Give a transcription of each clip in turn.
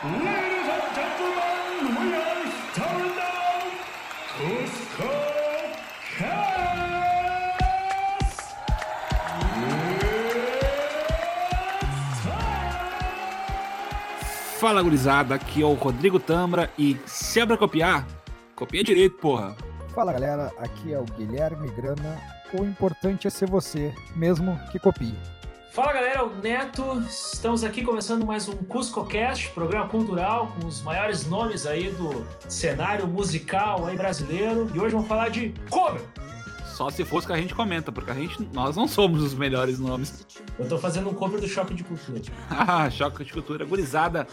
Ladies and gentlemen, we are starting now Cusco Cast! It's time! Fala gurizada, aqui é o Rodrigo Tambra e se é pra copiar, copia direito, porra. Fala galera, aqui é o Guilherme Grana. O importante é ser você, mesmo que copie. Fala galera, o Neto, estamos aqui começando mais um CuscoCast, programa cultural com os maiores nomes aí do cenário musical aí brasileiro. E hoje vamos falar de cover. Só se fosse que a gente comenta, porque a gente, nós não somos os melhores nomes. Eu tô fazendo um cover do Choque de Cultura. Ah, choque de cultura gurizada.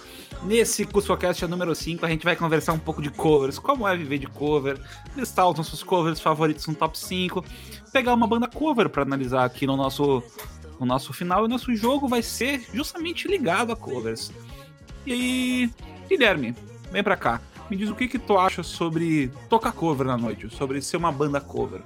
Nesse CuscoCast número 5, a gente vai conversar um pouco de covers, como é viver de cover, listar os nossos covers favoritos no top 5, pegar uma banda cover pra analisar aqui no nosso, no nosso final. E nosso jogo vai ser justamente ligado a covers. E aí, Guilherme, vem pra cá. Me diz o que, que tu acha sobre tocar cover na noite, sobre ser uma banda cover.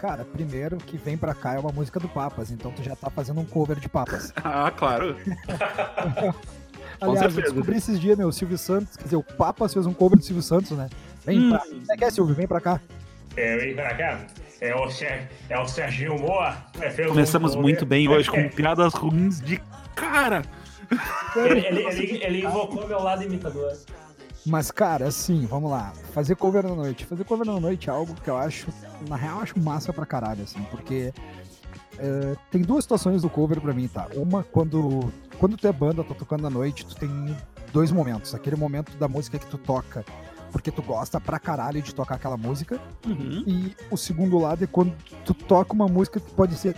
Cara, primeiro que vem pra cá é uma música do Papas, então tu já tá fazendo um cover de Papas. Ah, claro. Aliás, eu descobri esses dias, meu, Silvio Santos, quer dizer, o Papas fez um cover do Silvio Santos, né? Vem Hum. pra Você quer, Silvio? Vem pra cá. É, vem pra cá. É o, Ser, é o Serginho Moa. É, Começamos muito bem hoje com piadas ruins de cara. Ele, ele- ele- ele invocou meu lado imitador. Mas, cara, assim, vamos lá. Fazer cover na noite. Fazer cover na noite é algo que eu acho, na real, eu acho massa pra caralho, assim, porque é, tem duas situações do cover pra mim, tá? Uma, quando, quando tu é banda, tá tocando à noite, tu tem dois momentos. Aquele momento da música que tu toca porque tu gosta pra caralho de tocar aquela música. Uhum. E o segundo lado é quando tu toca uma música que pode ser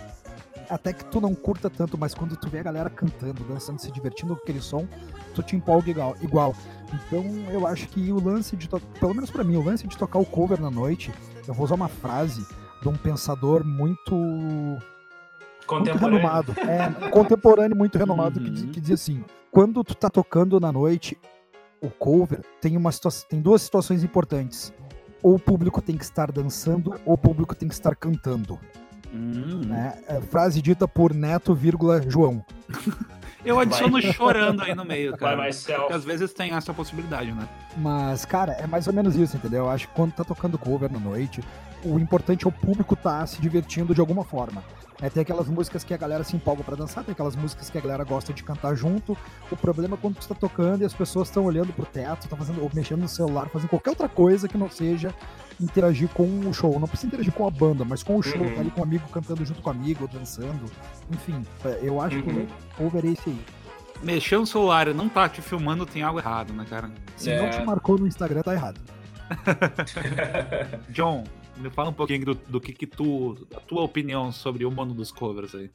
até que tu não curta tanto, mas quando tu vê a galera cantando, dançando, se divertindo com aquele som, tu te empolga igual. igual. Então eu acho que o lance de tocar, pelo menos pra mim, o lance de tocar o cover na noite, eu vou usar uma frase de um pensador muito, muito Contemporâneo. renomado, é, contemporâneo muito renomado que, Uhum. diz, que diz assim: quando tu tá tocando na noite, o cover tem uma situação, tem duas situações importantes. Ou o público tem que estar dançando, ou o público tem que estar cantando. Hum. Né? É, frase dita por Neto, vírgula, João. Eu adiciono chorando aí no meio, cara. myself. Porque às vezes tem essa possibilidade, né? Mas, cara, é mais ou menos isso, entendeu? Eu acho que quando tá tocando cover na noite, o importante é o público tá se divertindo de alguma forma. É, tem aquelas músicas que a galera se empolga pra dançar, tem aquelas músicas que a galera gosta de cantar junto. O problema é quando tu tá tocando e as pessoas estão olhando pro teto, estão fazendo, ou mexendo no celular, fazendo qualquer outra coisa que não seja interagir com o show. Não precisa interagir com a banda, mas com o show, Uhum. tá ali com o amigo cantando junto com o amigo, dançando. Enfim, é, eu acho Uhum. que o cover é esse aí. Mexer no celular e não tá te filmando tem algo errado, né, cara? Se É. não te marcou no Instagram, tá errado. John, me fala um pouquinho do, do que que tu... A tua opinião sobre o mundo dos covers aí.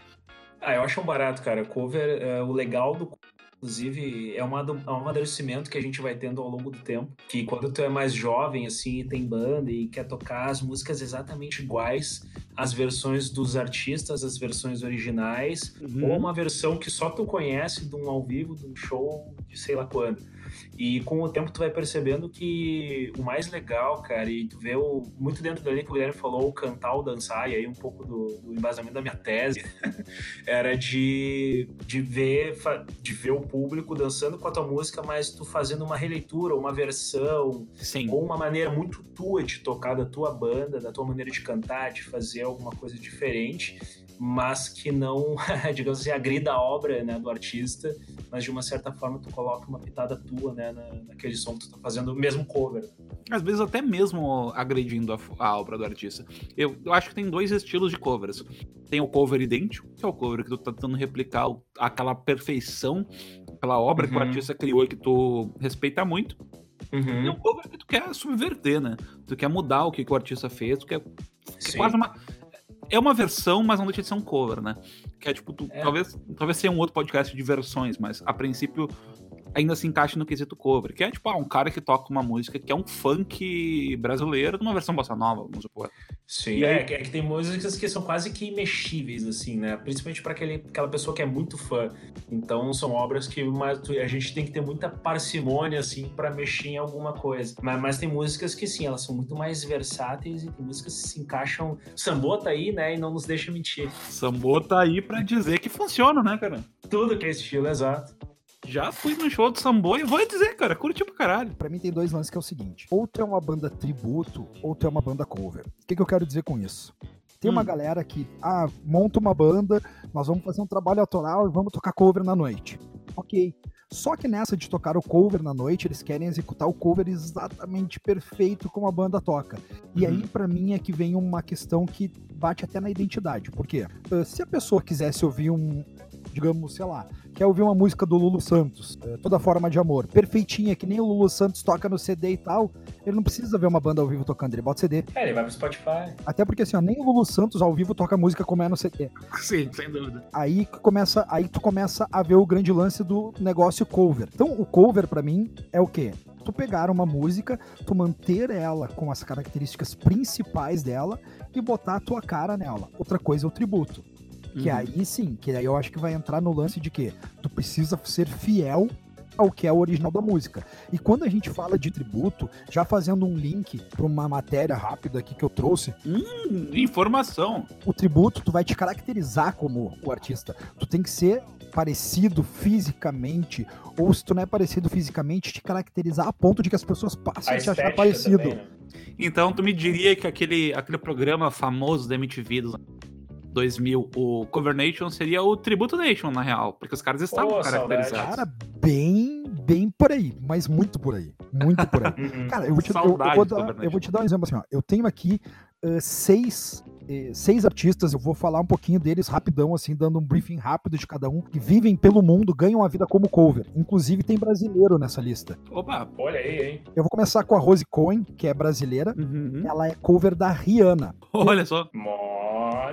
Ah, eu acho um barato, cara. Cover, é, o legal do inclusive, é um ado- é um amadurecimento que a gente vai tendo ao longo do tempo. Que quando tu é mais jovem, assim, e tem banda e quer tocar as músicas exatamente iguais, as versões dos artistas, as versões originais, Uhum. ou uma versão que só tu conhece de um ao vivo, de um show de sei lá quando. E com o tempo tu vai percebendo que o mais legal, cara, e tu vê o, muito dentro dali que o Guilherme falou, o cantar ou dançar, e aí um pouco do, do embasamento da minha tese, era de, de, ver, de ver o público dançando com a tua música, mas tu fazendo uma releitura, uma versão, Sim. ou uma maneira muito tua de tocar da tua banda, da tua maneira de cantar, de fazer alguma coisa diferente, mas que não, digamos assim, agrida a obra né, do artista, mas de uma certa forma tu coloca uma pitada tua né, na, naquele som que tu tá fazendo, mesmo cover. Às vezes até mesmo agredindo a, a obra do artista. Eu, eu acho que tem dois estilos de covers. Tem o cover idêntico, que é o cover que tu tá tentando replicar o- aquela perfeição, aquela obra que o Uhum. artista criou e que tu respeita muito. E Uhum. um cover que tu quer subverter, né? Tu quer mudar o que, que o artista fez, tu quer. que é quase uma. É uma versão, mas não deixa de ser um cover, né? Que é tipo, tu, É. talvez, talvez seja um outro podcast de versões, mas a princípio ainda se encaixa no quesito cover. Que é tipo, ah, um cara que toca uma música que é um funk brasileiro numa versão bossa nova, vamos supor. Sim, E é, aí- que- é que tem músicas que são quase que imexíveis, assim, né? Principalmente para aquela pessoa que é muito fã. Então são obras que uma- a gente tem que ter muita parcimônia, assim, para mexer em alguma coisa. Mas, mas tem músicas que, sim, elas são muito mais versáteis e tem músicas que se encaixam. Sambô tá aí, né? E não nos deixa mentir. Sambô tá aí pra dizer que funciona, né, cara? Tudo que é estilo, exato. Já fui no show do Sambo e vou dizer, cara, curti pra caralho. Pra mim tem dois lances que é o seguinte: ou tu é uma banda tributo, ou tu é uma banda cover. O que, que eu quero dizer com isso? Tem uma Hum. galera que, ah, monta uma banda, nós vamos fazer um trabalho autoral e vamos tocar cover na noite. Ok. Só que nessa de tocar o cover na noite, eles querem executar o cover exatamente perfeito como a banda toca. E aí, pra mim, é que vem uma questão que bate até na identidade. Por quê? Ah, se a pessoa quisesse ouvir um, digamos, sei lá, quer ouvir uma música do Lulu Santos, eh, toda forma de amor, perfeitinha, que nem o Lulu Santos toca no CD e tal, ele não precisa ver uma banda ao vivo tocando, ele bota CD. É, ele vai pro Spotify. Até porque assim, ó, nem o Lulu Santos ao vivo toca música como é no CD. Sim, sem dúvida. Aí que começa, aí tu começa a ver o grande lance do negócio cover. Então, o cover pra mim é o quê? Tu pegar uma música, tu manter ela com as características principais dela e botar a tua cara nela. Outra coisa é o tributo. Que Uhum. aí sim, que aí eu acho que vai entrar no lance de que tu precisa ser fiel ao que é o original da música. E quando a gente fala de tributo, já fazendo um link para uma matéria rápida aqui que eu trouxe, Hum, informação. o tributo tu vai te caracterizar como o artista. Tu tem que ser parecido fisicamente, ou se tu não é parecido fisicamente, te caracterizar a ponto de que as pessoas passem a, A te achar parecido. também, né? Então, tu me diria que aquele, aquele programa famoso da MTV dos anos 2000, o Cover Nation, seria o Tributo Nation, na real. Porque os caras estavam Pô, caracterizados. Cara, bem, bem por aí, mas muito por aí, muito por aí. Cara, eu vou te, eu- eu vou dar, eu vou te dar um exemplo assim, ó. Eu tenho aqui eh, seis, seis artistas, eu vou falar um pouquinho deles rapidão, assim, dando um briefing rápido de cada um, que vivem pelo mundo, ganham a vida como cover. Inclusive tem brasileiro nessa lista. Opa! Olha aí, hein? Eu vou começar com a Rose Cohen, que é brasileira. Uhum. Ela é cover da Rihanna. Olha só.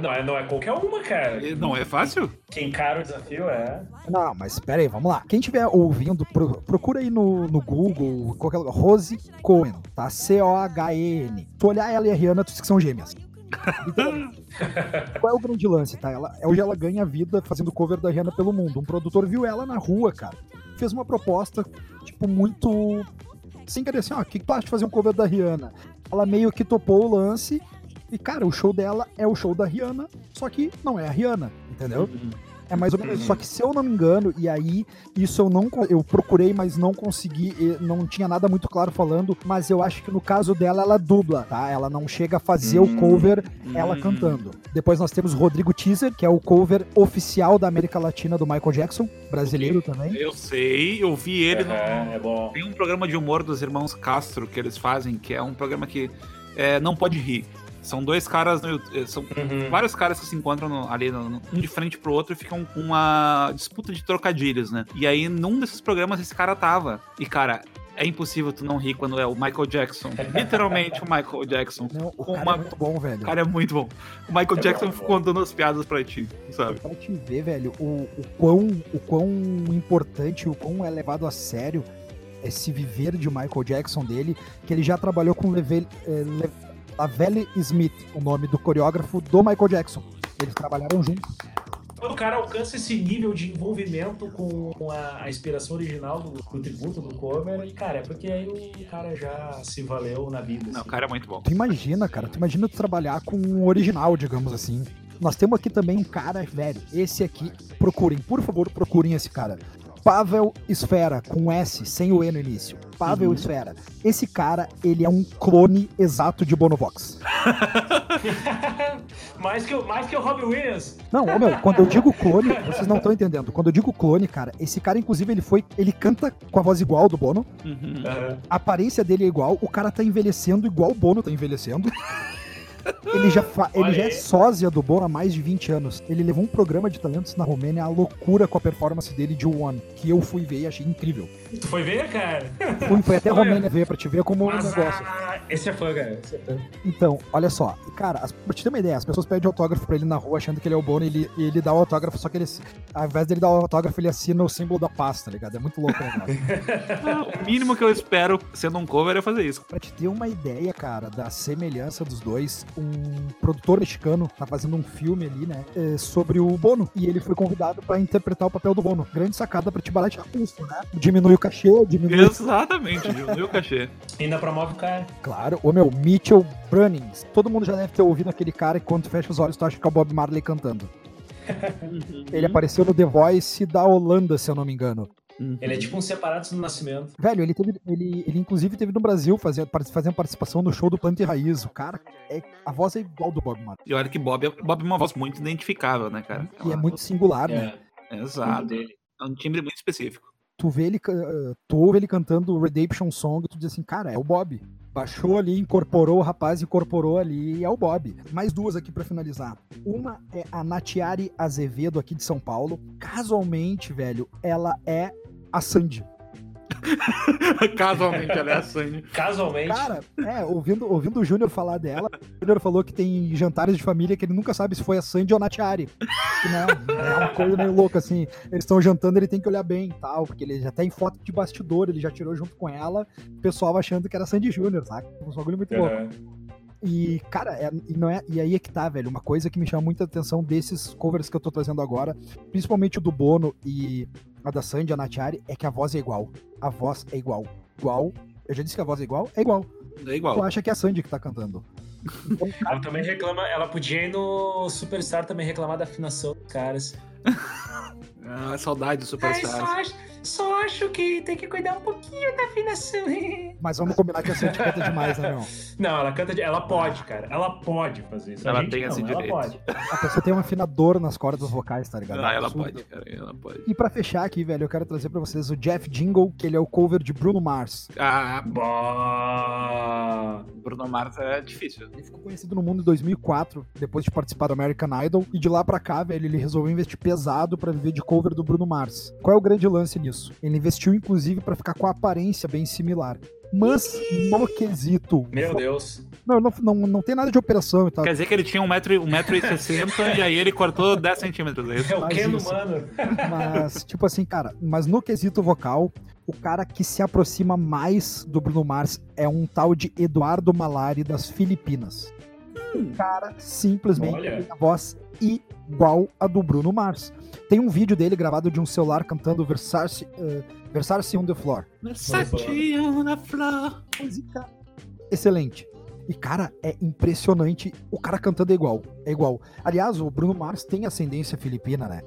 Não, é, não é qualquer uma, cara. Não é fácil? Quem encara o desafio é. Não, mas pera aí, vamos lá. Quem estiver ouvindo, pro- procura aí no, no Google, qualquer lugar, Rose Cohen, tá? C-O-H-E-N. Tu olhar ela e a Rihanna, tu diz que são gêmeas. Qual é o grande lance, tá? Ela, hoje ela ganha vida fazendo cover da Rihanna pelo mundo. Um produtor viu ela na rua, cara. Fez uma proposta, tipo, muito. Sem querer assim, ó, que tu acha de fazer um cover da Rihanna? Ela meio que topou o lance. E, cara, o show dela é o show da Rihanna, só que não é a Rihanna, entendeu? É mais ou menos isso. Só que se eu não me engano, e aí, isso eu não eu procurei, mas não consegui, não tinha nada muito claro falando, mas eu acho que no caso dela, ela dubla, tá? Ela não chega a fazer o Hum. cover ela Hum. cantando. Depois nós temos Rodrigo Teaser, que é o cover oficial da América Latina do Michael Jackson, brasileiro também. Eu sei, eu vi ele no, Aham, é bom. Tem um programa de humor dos irmãos Castro que eles fazem, que é um programa que é, não pode rir. São dois caras, no eh, são Uhum. vários caras que se encontram no- ali, no- no- um de frente pro outro e ficam com uma disputa de trocadilhos, né? E aí, num desses programas, esse cara tava. E, cara, é impossível tu não rir quando é o Michael Jackson. Literalmente o Michael Jackson. Não, o Com cara uma- é muito bom, velho. O cara é muito bom. O Michael É Jackson bom, é contando as piadas pra ti, sabe? Pra te ver, velho, o, o, quão, o quão importante, o quão é levado a sério esse viver de Michael Jackson dele, que ele já trabalhou com Leve, eh, Le, Lavelle Smith, o nome do coreógrafo do Michael Jackson. Eles trabalharam juntos. Quando o cara alcança esse nível de envolvimento com a, a inspiração original do, do tributo, do cover, e, cara, é porque aí o cara já se valeu na vida. Não, o assim. cara é muito bom. Tu imagina, cara, tu imagina tu trabalhar com o original, digamos assim. Nós temos aqui também um cara, velho, esse aqui, procurem, por favor, procurem esse cara. Pavel Esfera, com S, sem o E no início. Pavel Uhum. Esfera. Esse cara, ele é um clone exato de Bonovox. mais, que, o- mais que o Robbie Williams. Não, ô meu, quando eu digo clone, vocês não estão entendendo. Quando eu digo clone, cara, esse cara, inclusive, ele foi. Ele canta com a voz igual do Bono. Uhum. A aparência dele é igual. O cara tá envelhecendo igual o Bono tá envelhecendo. Ele já, fa- ele já é sósia do Bono há mais de 20 anos. Ele levou um programa de talentos na Romênia, a loucura com a performance dele de One, que eu fui ver e achei incrível. Tu foi ver, cara? Fui, foi até a. Romênia ver pra te ver como o Mas, negócio. ah, esse é fã, cara. Esse é fã. Então, olha só, cara, as, pra te ter uma ideia, as pessoas pedem autógrafo pra ele na rua achando que ele é o Bono e ele, e ele dá o autógrafo, só que ele, ao invés dele dar o autógrafo, ele assina o símbolo da pasta, tá ligado? É muito louco o. Ah, o mínimo que eu espero sendo um cover é fazer isso. Pra te ter uma ideia, cara, da semelhança dos dois, um produtor mexicano tá fazendo um filme ali, né, é, sobre o Bono. E ele foi convidado pra interpretar o papel do Bono. Grande sacada pra te baratear custo, né? Diminui o cachê, diminui. Exatamente, diminuiu o cachê. Ainda promove o cara. Claro, o meu, Mitchell Brunnings. Todo mundo já deve ter ouvido aquele cara que quando tu fecha os olhos tu acha que é o Bob Marley cantando. Ele apareceu no The Voice da Holanda, se eu não me engano. Uhum. Ele é tipo um separados no nascimento. Velho, ele teve. Ele, ele inclusive teve no Brasil fazendo, fazendo participação no show do Planta e Raiz. O cara, é, a voz é igual do Bob Marley. E olha que Bob é, Bob é uma voz muito identificável, né, cara? E é muito singular, né? É, o Exato. É um timbre muito específico. Tu vê ele, eh, tu ouve ele cantando Redemption Song, tu diz assim, cara, é o Bob. Baixou ali, incorporou o rapaz, incorporou ali e é o Bob. Mais duas aqui pra finalizar. Uma é a Natiari Azevedo, aqui de São Paulo. Casualmente, velho, ela é a Sandy. Casualmente, ela é a Sandy. Casualmente. Cara, é, ouvindo, ouvindo o Júnior falar dela, o Júnior falou que tem jantares de família que ele nunca sabe se foi a Sandy ou a Natiari. Que, né, é uma coisa meio louca, assim. Eles estão jantando, ele tem que olhar bem e tal, porque ele já tem foto de bastidor, ele já tirou junto com ela, o pessoal achando que era Sandy Júnior, saca? Um bagulho muito louco. E, cara, é- e, não é, e aí é que tá, velho. Uma coisa que me chama muita atenção desses covers que eu tô trazendo agora, principalmente o do Bono e a da Sandy, a Natiari, é que a voz é igual. A voz é igual. Igual. Eu já disse que a voz é igual? É igual. É Tu igual. acha que é a Sandy que tá cantando. Então, Ela também reclama, ela podia ir no Superstar também reclamar da afinação dos caras. Ah, saudade do Superstar. acho, só acho que tem que cuidar um pouquinho da afinação. mas vamos combinar que a Sandy canta demais, né, meu? Não, ela canta, de- ela pode, cara. Ela pode fazer isso. A Ela gente tem não, esse ela direito. pode. A pessoa tem um afinador nas cordas vocais, tá ligado? Ah, ela Absurdo. pode, cara. Ela pode. E pra fechar aqui, velho, eu quero trazer pra vocês o Jeff Jingle, que ele é o cover de Bruno Mars. Ah, Bah. Bruno Mars é difícil. Ele ficou conhecido no mundo em 2004, depois de participar do American Idol, e de lá pra cá, velho, ele resolveu investir pesado pra viver de cover do Bruno Mars. Qual é o grande lance nisso? Ele investiu inclusive pra ficar com a aparência bem similar. Mas no quesito. Meu Deus. Não, não, não, não tem nada de operação e tal. Quer dizer que ele tinha 1,60m um metro e, sessenta, e aí ele cortou 10 centímetros. É isso? É o isso. humano. Mas, tipo assim, cara, mas no quesito vocal, o cara que se aproxima mais do Bruno Mars é um tal de Eduardo Malari das Filipinas. O cara simplesmente Olha. tem a voz igual a do Bruno Mars. Tem um vídeo dele gravado de um celular cantando Versace, uh, Versace on the Floor. Versace on the floor. Música excelente. E, cara, é impressionante. O cara cantando é igual. É igual. Aliás, o Bruno Mars tem ascendência filipina, né?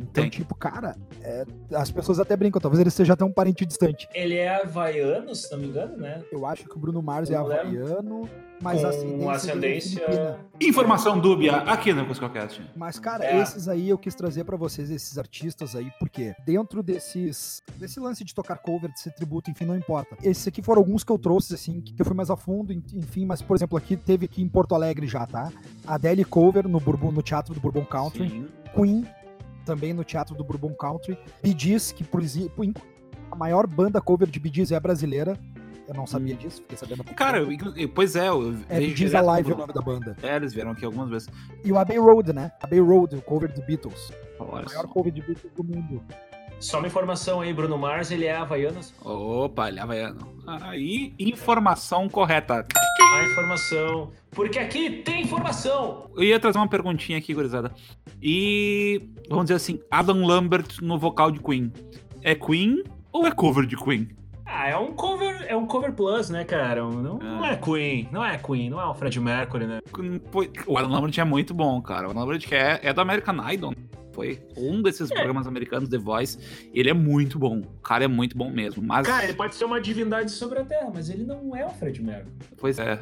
Então, Tem. tipo, cara, é, as pessoas até brincam, talvez ele seja até um parente distante. Ele é havaiano, se não me engano, né? Eu acho que o Bruno Mars é Eu havaiano, mas Com ascendência, é ascendência. Informação dúbia aqui no Cuscocast. Mas, cara, É. esses aí eu quis trazer pra vocês, esses artistas aí, porque dentro desses. desse lance de tocar cover, de ser tributo, enfim, não importa. Esses aqui foram alguns que eu trouxe, assim, que eu fui mais a fundo, en- enfim, mas, por exemplo, aqui teve aqui em Porto Alegre já, tá? A Adele Cover no, Bourbon, no Teatro do Bourbon Country. Sim. Queen, também no Teatro do Bourbon Country. Bee Gees, que por exemplo, a maior banda cover de Bee Gees é brasileira. Eu não sabia disso, fiquei sabendo Cara, eu- pois é, eu É Bee Gees Alive é o nome da banda. É, eles vieram aqui algumas vezes. E o Abbey Road, né? Abbey Road, o cover do Beatles. Olha O só. maior cover de Beatles do mundo. Só uma informação aí, Bruno Mars, ele é havaiano. Opa, ele é havaiano. Aí, informação correta. A informação. Porque aqui tem informação. Eu ia trazer uma perguntinha aqui, gurizada. E, vamos dizer assim, Adam Lambert no vocal de Queen. É Queen ou é cover de Queen? Ah, é um cover, é um cover plus, né, cara? Não, não é Queen, não é Queen, não é o Fred Mercury, né? O Adam Lambert é muito bom, cara. O Adam Lambert é, é do American Idol. Foi um desses programas americanos, The Voice. Ele é muito bom. O cara é muito bom mesmo. Mas, Cara, ele pode ser uma divindade sobre a Terra, mas ele não é o Fred Mercury. pois é.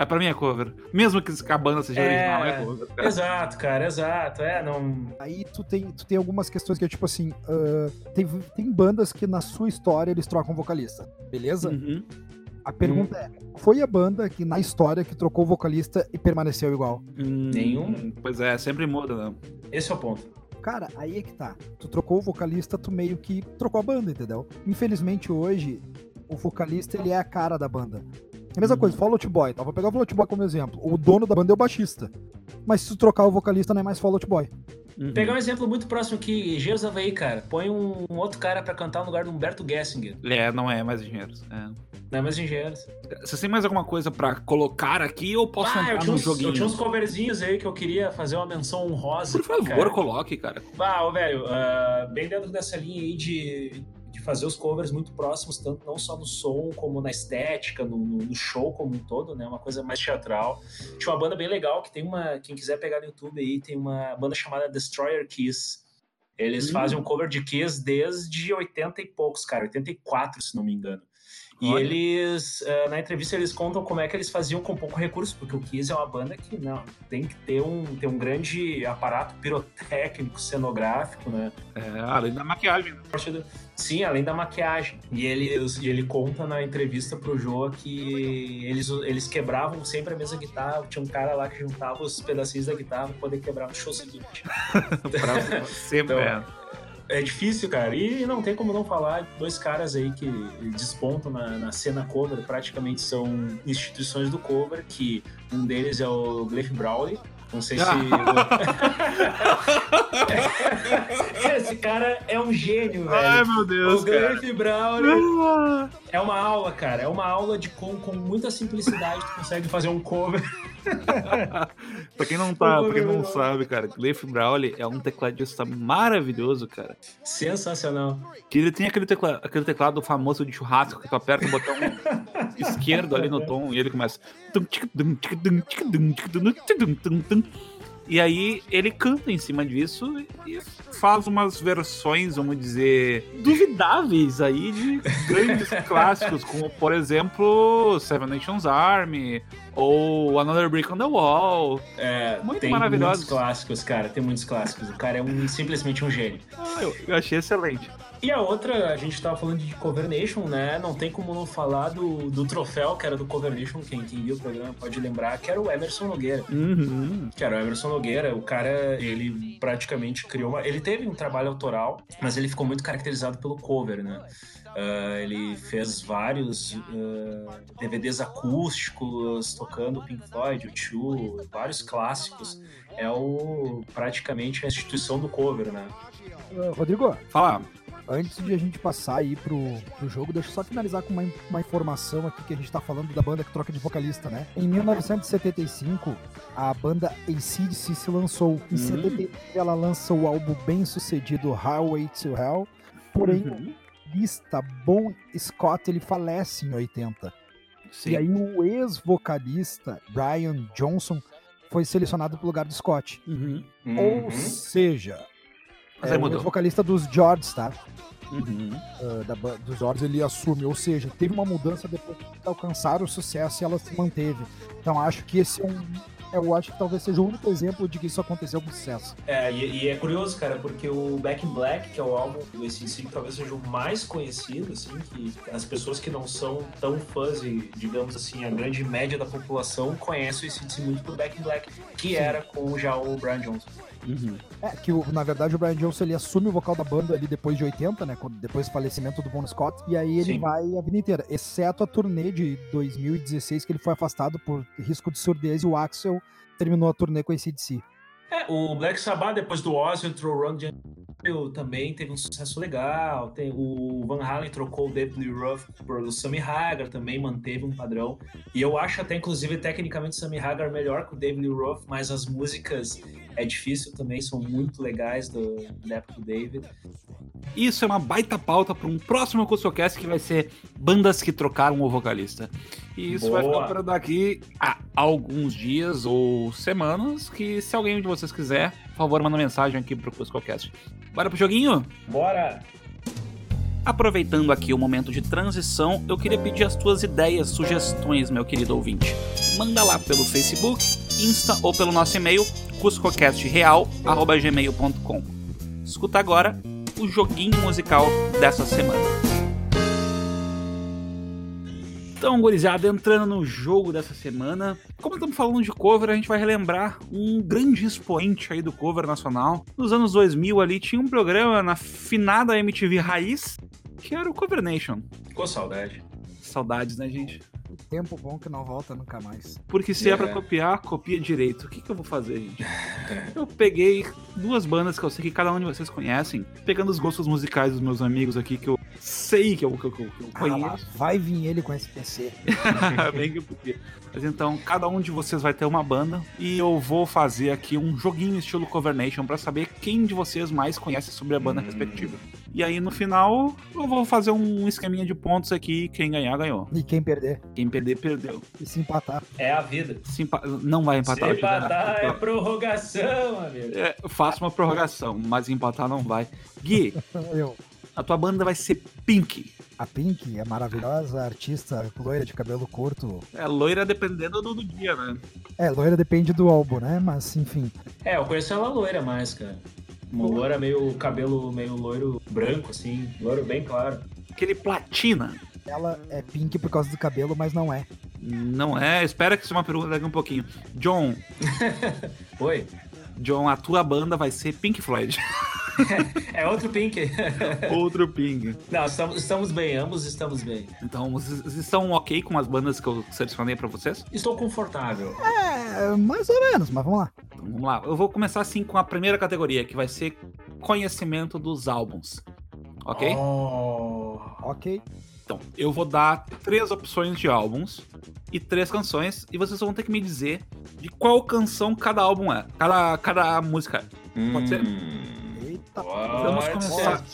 É pra mim é cover. Mesmo que a banda seja É. original, é cover. cara. Exato, cara, exato. É, não. Aí tu tem, tu tem algumas questões que é tipo assim: ah, tem, tem bandas que na sua história eles trocam vocalista, beleza? Uhum. A pergunta é: foi a banda que na história que trocou o vocalista e permaneceu igual? Hum, Nenhum. Pois é, sempre muda, né? Esse é o ponto. Cara, aí é que tá. Tu trocou o vocalista, tu meio que trocou a banda, entendeu? Infelizmente hoje, o vocalista ele é a cara da banda. É a mesma coisa, Fall Out Boy, tá? Vou pegar o Fall Out Boy como exemplo. O dono da banda é o baixista. Mas se tu trocar o vocalista, não é mais Fall Out Boy. Uhum. Pegar um exemplo muito próximo aqui, Engenheiros Havaí, cara. Põe um, um outro cara pra cantar no lugar do Humberto Gessinger. É, não é mais engenheiros. É. Não é mais Engenheiros. Vocês têm mais alguma coisa pra colocar aqui ou posso Ah, eu entrar tinha, no uns, eu joguinho? tinha uns coverzinhos aí que eu queria fazer uma menção honrosa. Por favor, cara. coloque, cara. Ah, ô, velho, ah, bem dentro dessa linha aí de, de fazer os covers muito próximos, tanto não só no som, como na estética, no, no- show como um todo, né? Uma coisa mais teatral. Tinha uma banda bem legal que tem uma. Quem quiser pegar no YouTube aí, tem uma banda chamada Destroyer Kiss. Eles Hum. fazem um cover de Kiss desde 80 e poucos, cara, 84, se não me engano. E Olha. eles, eh, na entrevista, eles contam como é que eles faziam com pouco recurso, porque o Kiss é uma banda que não tem que ter um, ter um grande aparato pirotécnico, cenográfico, né? É, além da maquiagem. né? Sim, além da maquiagem. E ele, e ele conta na entrevista pro Joa que eles, eles quebravam sempre a mesma guitarra. Tinha um cara lá que juntava os pedacinhos da guitarra pra poder quebrar no show seguinte. Pra sempre. Então, é. É difícil, cara. E não tem como não falar. Dois caras aí que despontam na, na cena cover, praticamente são instituições do cover, que um deles é o Gleif Brawley. Não sei se. Esse cara é um gênio, velho. Ai, meu Deus, o. Gleif Brawley é uma aula, cara. É uma aula de como, com muita simplicidade, tu consegue fazer um cover. pra quem não tá, pra quem não sabe, cara, Cliff Brawley é um tecladista maravilhoso, cara. Sensacional. Que ele tem aquele, tecla, aquele teclado famoso de churrasco que tu aperta o botão esquerdo ali no tom e ele começa. E aí ele canta em cima disso e faz umas versões, vamos dizer, duvidáveis aí de grandes clássicos, como por exemplo Seven Nations Army ou Another Brick on the Wall. É, Muito tem maravilhosos. muitos clássicos, cara. Tem muitos clássicos. O cara é um, simplesmente um gênio. Ah, eu, eu achei excelente. E a outra, a gente tava falando de Cover Nation, né? Não tem como não falar do, do troféu que era do Cover Nation. Quem, quem viu o programa pode lembrar, que era o Emerson Nogueira. Uhum. Que era o Emerson Nogueira, o cara, ele praticamente criou uma. Ele teve um trabalho autoral, mas ele ficou muito caracterizado pelo cover, né? Ah, ele fez vários ah, DVDs acústicos tocando Pink Floyd, o Chu, vários clássicos. É o praticamente a instituição do cover, né? Uh, Rodrigo, Fala. antes de a gente passar aí pro, pro jogo, deixa eu só finalizar com uma, uma informação aqui que a gente tá falando da banda que troca de vocalista, né? Em 1975, a banda ACDC se lançou. Em Hum. 79, ela lança o álbum bem sucedido Highway to Hell. Porém, Uhum. O lista Bon Scott ele falece em 80. Sim. E aí o ex-vocalista Brian Johnson foi selecionado pro lugar do Scott. Uhum. Ou Uhum. seja, Mas é o mudou. ex-vocalista dos George, tá? Uhum. Uh, da, dos George ele assume, ou seja, teve uma mudança depois que alcançaram o sucesso e ela se manteve. Então acho que esse é um. Eu acho que talvez seja o único exemplo de que isso aconteceu com sucesso. É, e, e é curioso, cara, porque o Back in Black, que é o álbum do que talvez seja o mais conhecido, assim, que as pessoas que não são tão fãs e, digamos assim, a grande média da população conhece o ACDC muito por Back in Black, que era com já o Brian Johnson. Uhum. É, que o- na verdade o Brian Johnson ele assume o vocal da banda ali depois de 80, né? quando- Depois do falecimento do Bon Scott. E aí ele Sim. vai a vida inteira, exceto a turnê de 2016, que ele foi afastado por risco de surdez e o Axel terminou a turnê com esse ACDC. É, o Black Sabbath, depois do Ozzy, entrou o Ron Gentile, também teve um sucesso legal. Tem, o Van Halen trocou o David Lee Roth por o Sammy Hagar, também manteve um padrão. E eu acho até, inclusive, tecnicamente o Sammy Hagar melhor que o David Lee Roth, mas as músicas é difícil também, são muito legais do, da época do David. Isso é uma baita pauta para um próximo CuscoCast que vai ser bandas que trocaram o vocalista. E isso vai Boa. ficar para daqui a alguns dias ou semanas, que se alguém de vocês quiser, por favor, manda mensagem aqui pro CuscoCast. Bora pro joguinho? Bora! Aproveitando aqui o momento de transição, eu queria pedir as tuas ideias, sugestões, meu querido ouvinte. Manda lá pelo Facebook, Insta ou pelo nosso e-mail, cuscocastreal.gmail.com. Escuta agora o joguinho musical dessa semana. Então, gurizada, entrando no jogo dessa semana, como estamos falando de cover, a gente vai relembrar um grande expoente aí do cover nacional. Nos anos 2000 ali tinha um programa na finada MTV Raiz, que era o Cover Nation. Ficou saudade. Saudades, né, gente? Tempo bom que não volta nunca mais. Porque se é, É. pra copiar, copia direito. O que, que eu vou fazer, gente? Eu peguei duas bandas que eu sei que cada um de vocês conhecem, pegando os gostos musicais dos meus amigos aqui, que eu sei que eu, que eu, que eu Ah, lá, conheço. vai vir ele com esse PC. Bem que porque. Mas então, cada um de vocês vai ter uma banda e eu vou fazer aqui um joguinho estilo Cover Nation pra saber quem de vocês mais conhece sobre a banda Hum. respectiva. E aí no final eu vou fazer um esqueminha de pontos aqui. Quem ganhar, ganhou. E quem perder? Quem perder, perdeu. E se empatar? É a vida. Se empa- Não vai empatar. Se empatar é prorrogação, amigo. É, faça uma prorrogação, mas empatar não vai. Gui, Eu. a tua banda vai ser Pink. A Pink é maravilhosa, artista loira de cabelo curto. É loira dependendo do, do dia, né? É, loira depende do álbum, né? Mas, enfim. É, eu conheço ela loira mais, cara. Uma loira meio cabelo meio loiro branco, assim. Loiro bem claro. Aquele platina. Ela é pink por causa do cabelo, mas não é. Não é? Espera que isso é uma pergunta daqui um pouquinho. John, Oi. John, a tua banda vai ser Pink Floyd. É outro Pink. Outro Pink. Não, estamos, estamos bem, ambos estamos bem. Então, vocês estão ok com as bandas que eu selecionei pra vocês? Estou confortável. É, mais ou menos, mas vamos lá. Então, vamos lá. Eu vou começar assim com a primeira categoria, que vai ser conhecimento dos álbuns. Ok? Oh. Ok. Então, eu vou dar três opções de álbuns e três canções, e vocês vão ter que me dizer de qual canção cada álbum é. Cada, cada música é. Pode ser? Eita. Vamos começar.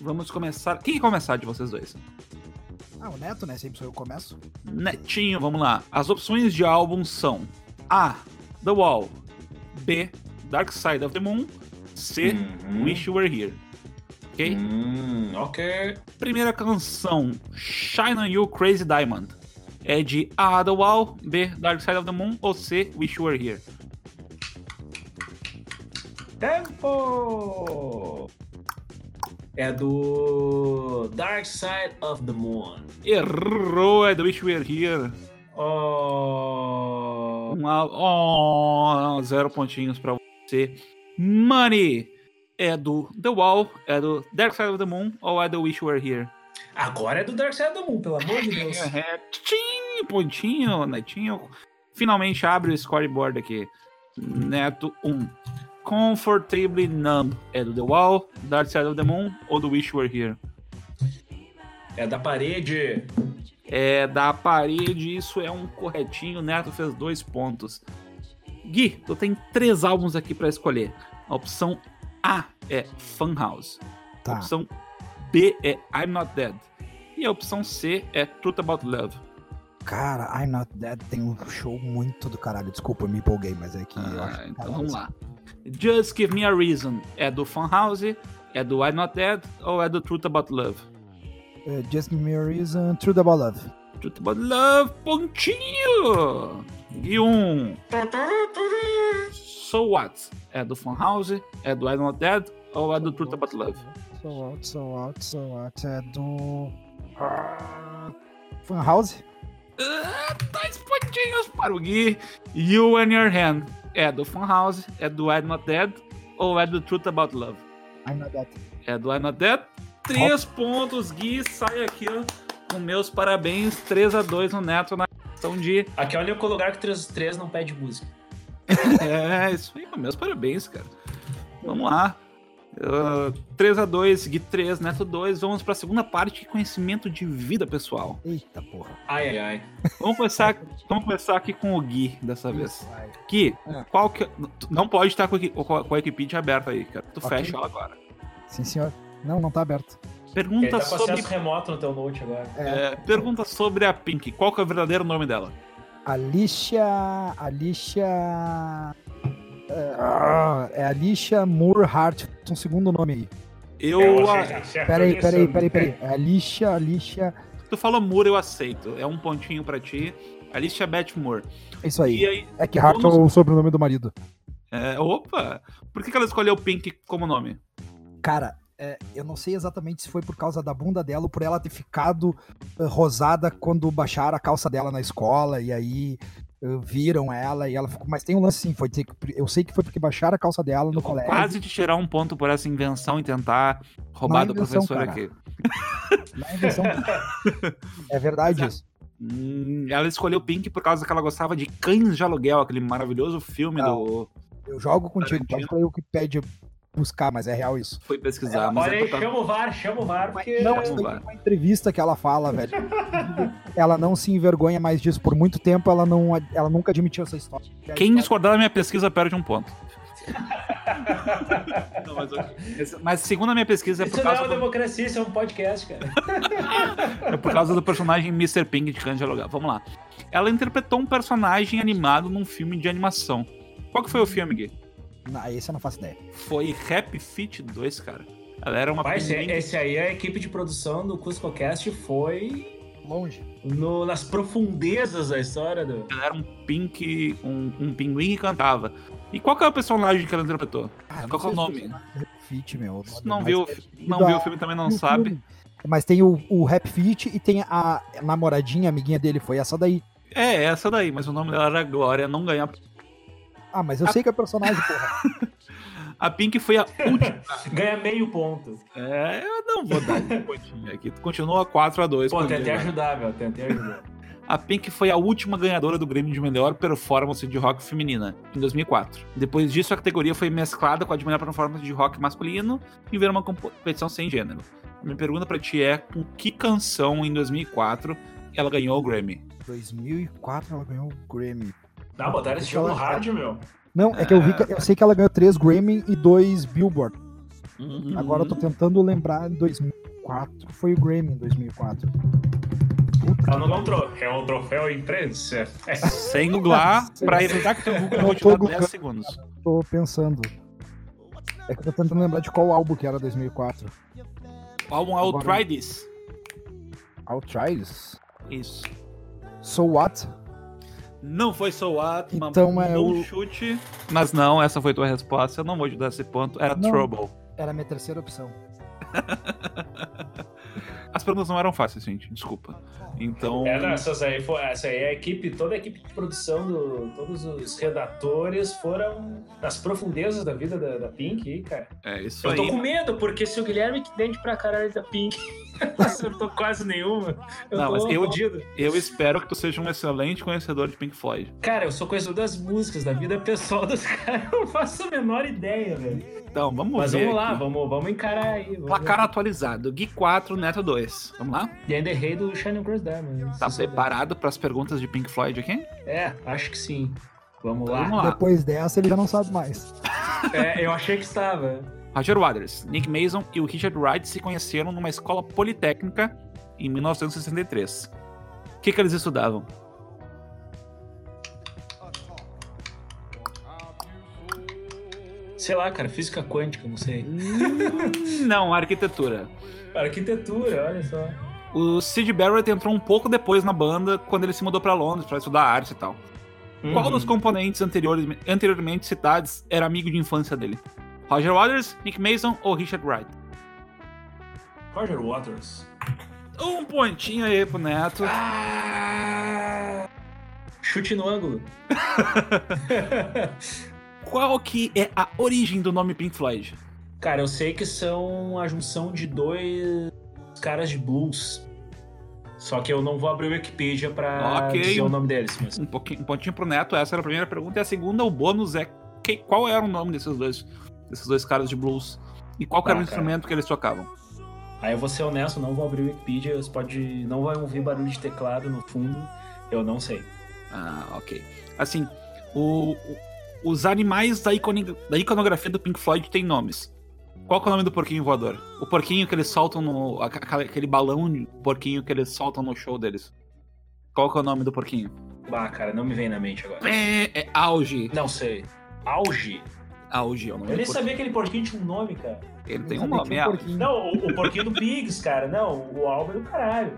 Vamos começar. Quem quer começar de vocês dois? Ah, o Neto, né? Sempre sou eu que começo. Netinho, vamos lá. As opções de álbum são A. The Wall. B. Dark Side of the Moon. C. Uhum. Wish You Were Here. Ok? Hum, ok. Primeira canção, Shine on You Crazy Diamond. É de A. The Wall, B. Dark Side of the Moon ou C. Wish You Were Here. Tempo! É do Dark Side of the Moon. Errou, é do Wish Were Here. Oh. Um oh, zero pontinhos pra você. Money é do The Wall, é do Dark Side of the Moon ou é do Wish Were Here? Agora é do Dark Side of the Moon, pelo amor de Deus. É, tchim, pontinho, Netinho. Finalmente abre o scoreboard aqui. Neto 1. Comfortably Numb é do The Wall, Dark Side of the Moon ou do Wish Were Here? É da parede. É da parede, isso é um corretinho. Neto fez dois pontos. Gui, tu tem três álbuns aqui pra escolher. A opção A é Funhouse. A Tá. opção B é I'm Not Dead. E a opção C é Truth About Love. Cara, I'm Not Dead tem um show muito do caralho. Desculpa, eu me empolguei, mas é que eu acho Ah, que então vamos lá. Just Give Me a Reason é do Funhouse, é do I'm Not Dead ou é do Truth About Love? É, Just Give Me a Reason, True the Love. Truth About Love, pontinho! E um. So What? É do Funhouse, é do I'm Not Dead ou é do Truth About Love? So Out, So Out, So Out é do... Ah, Funhouse? Ah, dois pontinhos para o Gui. You and Your Hand é do Funhouse, é do I'm Not Dead ou é do Truth About Love? I'm Not Dead. É do I'm Not Dead. Três pontos, Gui, sai aqui, ó. Com meus parabéns, 3 a 2 no Neto na questão de. Aqui é o único lugar que 3 3 não pede música. É, isso aí, meus parabéns, cara. Vamos lá. Uh, 3 a 2 Gui 3, Neto 2. Vamos pra segunda parte, conhecimento de vida pessoal. Eita porra. Ai, ai, ai. Vamos começar, vamos começar aqui com o Gui dessa vez. Vai. Gui, É. qual que. Não pode estar com a, com a- a Wikipedia aberta aí, cara. Tu Ok. fecha ela agora. Sim, senhor. Não, não tá aberto. Ele Pergunta tá com sobre. remoto no teu note agora. é, pergunta sobre a Pink. Qual que é o verdadeiro nome dela? Alicia. Alicia. É, é Alicia Moore Hart. Um segundo nome aí. Eu. É, Peraí, peraí, peraí, peraí. É Alicia, Alicia. Tu falou Moore, eu aceito. É um pontinho pra ti. Alicia Beth Moore. É isso aí. aí. É que Hart é o sobrenome do marido. é, opa! Por que, que ela escolheu Pink como nome? Cara, é, eu não sei exatamente se foi por causa da bunda dela ou por ela ter ficado eh, rosada quando baixaram a calça dela na escola e aí viram ela e ela ficou. Mas tem um lance sim, foi dizer que eu sei que foi porque baixaram a calça dela no Eu colégio. quase te tirar um ponto por essa invenção e tentar roubar invenção, professora cara. aqui. É invenção. é verdade isso. Hum, ela escolheu Pink por causa que ela gostava de Cães de Aluguel, aquele maravilhoso filme Não. do. Eu jogo contigo, pode pra eu que pede buscar, mas é real isso. Foi pesquisar, mas Olha é aí, causa- chama o VAR, chama o VAR, porque. Não, tem lá. uma entrevista que ela fala, velho. ela não se envergonha mais disso. Por muito tempo ela, não, ela nunca admitiu essa história. Quem discordar da minha pesquisa perde um ponto. Não, mas, eu- mas segundo a minha pesquisa, é por, Isso não é causa uma do, democracia, isso é um podcast, cara. é por causa do personagem Mr. Pink de Cândido Aluguel. Vamos lá. Ela interpretou um personagem animado num filme de animação. Qual que foi o filme, Gui? Não, esse eu não faço ideia. Foi Happy Feet 2, cara. Ela era uma esse, pinguim- esse aí, a equipe de produção do CuscoCast foi Longe. no- nas profundezas da história do. Ela era um pink, um, um pinguim que cantava. E qual que é o personagem que ela interpretou? Ah, Qual que é o nome? Fit, meu. Não Mas viu, não viu o filme também não no sabe. filme. Mas tem o, o Rap Fit e tem a namoradinha, amiguinha dele, foi essa daí. É, essa daí, mas o nome dela era Glória, não ganha. Ah, mas eu sei que é personagem, porra. A Pink foi a última. Ganha meio ponto. É, eu não vou dar um pontinho aqui. Continua 4x2. Pô, tentei ajudar, velho. Tentei ajudar. A Pink foi a última ganhadora do Grêmio de Melhor Performance de Rock Feminina, em 2004. Depois disso, a categoria foi mesclada com a de melhor performance de rock masculino e virou uma competição sem gênero. Minha pergunta pra ti é: com que canção em 2004 ela ganhou o Grammy? 2004 ela ganhou o Grammy. Ah, botaram esse jogo no rádio, meu. Não, é que eu vi que eu sei que ela ganhou três Grammy e dois Billboard. Uhum. Agora eu tô tentando lembrar em 2004. Foi o Grammy em 2004. Ela não ganhou um troféu. É um troféu imprensa. É. Sem googlar, pra evitar que o Google Não vou te tô dar googlando. 10 segundos. Tô pensando. É que eu tô tentando lembrar de qual álbum que era 2004. O álbum é o Agora- Try This. Outriders? Isso. So What? Não foi So What, mas Então é bom o- chute. Mas não, essa foi tua resposta. Eu não vou te dar esse ponto. Era Não. Trouble. Era a minha terceira opção. As perguntas não eram fáceis, gente. Desculpa. Então. É, não, essas aí, foi, essa aí é a equipe, toda a equipe de produção, do, todos os redatores foram nas profundezas da vida da, da Pink cara. É isso Eu tô aí. com medo, porque se o Guilherme que dente pra caralho da Pink não acertou quase nenhuma, eu Não, tô mas eu- fodido. Eu espero que tu seja um excelente conhecedor de Pink Floyd. Cara, eu sou conhecedor das músicas, da vida pessoal dos caras, eu não faço a menor ideia, velho. Então, vamos Mas ver. vamos lá, aqui. vamos, vamos encarar aí. Vamos Placar atualizado. Gui 4, Neto 2. Vamos lá? ver. E ainda errei do Shining Cross Diamond. Tá se souber. preparado para as perguntas de Pink Floyd aqui? É, acho que sim. Vamos Então, lá. vamos lá. Depois dessa, ele já não sabe mais. É, eu achei que estava. Roger Waters, Nick Mason e o Richard Wright se conheceram numa escola politécnica em 1963. O que, que eles estudavam? Sei lá, cara, física quântica, não sei. Não, arquitetura. Arquitetura, olha só. O Sid Barrett entrou um pouco depois na banda, quando ele se mudou para Londres para estudar arte e tal. Qual Uhum. dos componentes anteriores, anteriormente citados era amigo de infância dele? Roger Waters, Nick Mason ou Richard Wright? Roger Waters. Um pontinho aí pro Neto. Ah! Chute no ângulo. Qual que é a origem do nome Pink Floyd? Cara, eu sei que são a junção de dois caras de blues. Só que eu não vou abrir o Wikipedia pra Ok. dizer o nome deles. Mas... Um, pouquinho, um pontinho pro Neto, essa era a primeira pergunta. E a segunda, o bônus é que- qual era o nome desses dois, desses dois caras de blues? E qual era Ah, o cara. instrumento que eles tocavam? Aí eu vou ser honesto, não vou abrir o Wikipedia. Você pode. Não vai ouvir barulho de teclado no fundo. Eu não sei. Ah, ok. Assim, o- os animais da, iconi- da iconografia do Pink Floyd têm nomes. Qual que é o nome do porquinho voador? O porquinho que eles soltam no. Aquele balão de porquinho que eles soltam no show deles. Qual que é o nome do porquinho? Bah, cara, não me vem na mente agora. É, é auge. Não sei. Auge? Auge é o nome Eu nem porquinho. sabia que aquele porquinho tinha um nome, cara. Ele tem um nome, é um. Não, o, o porquinho do Pigs, cara. Não, o álbum é do caralho.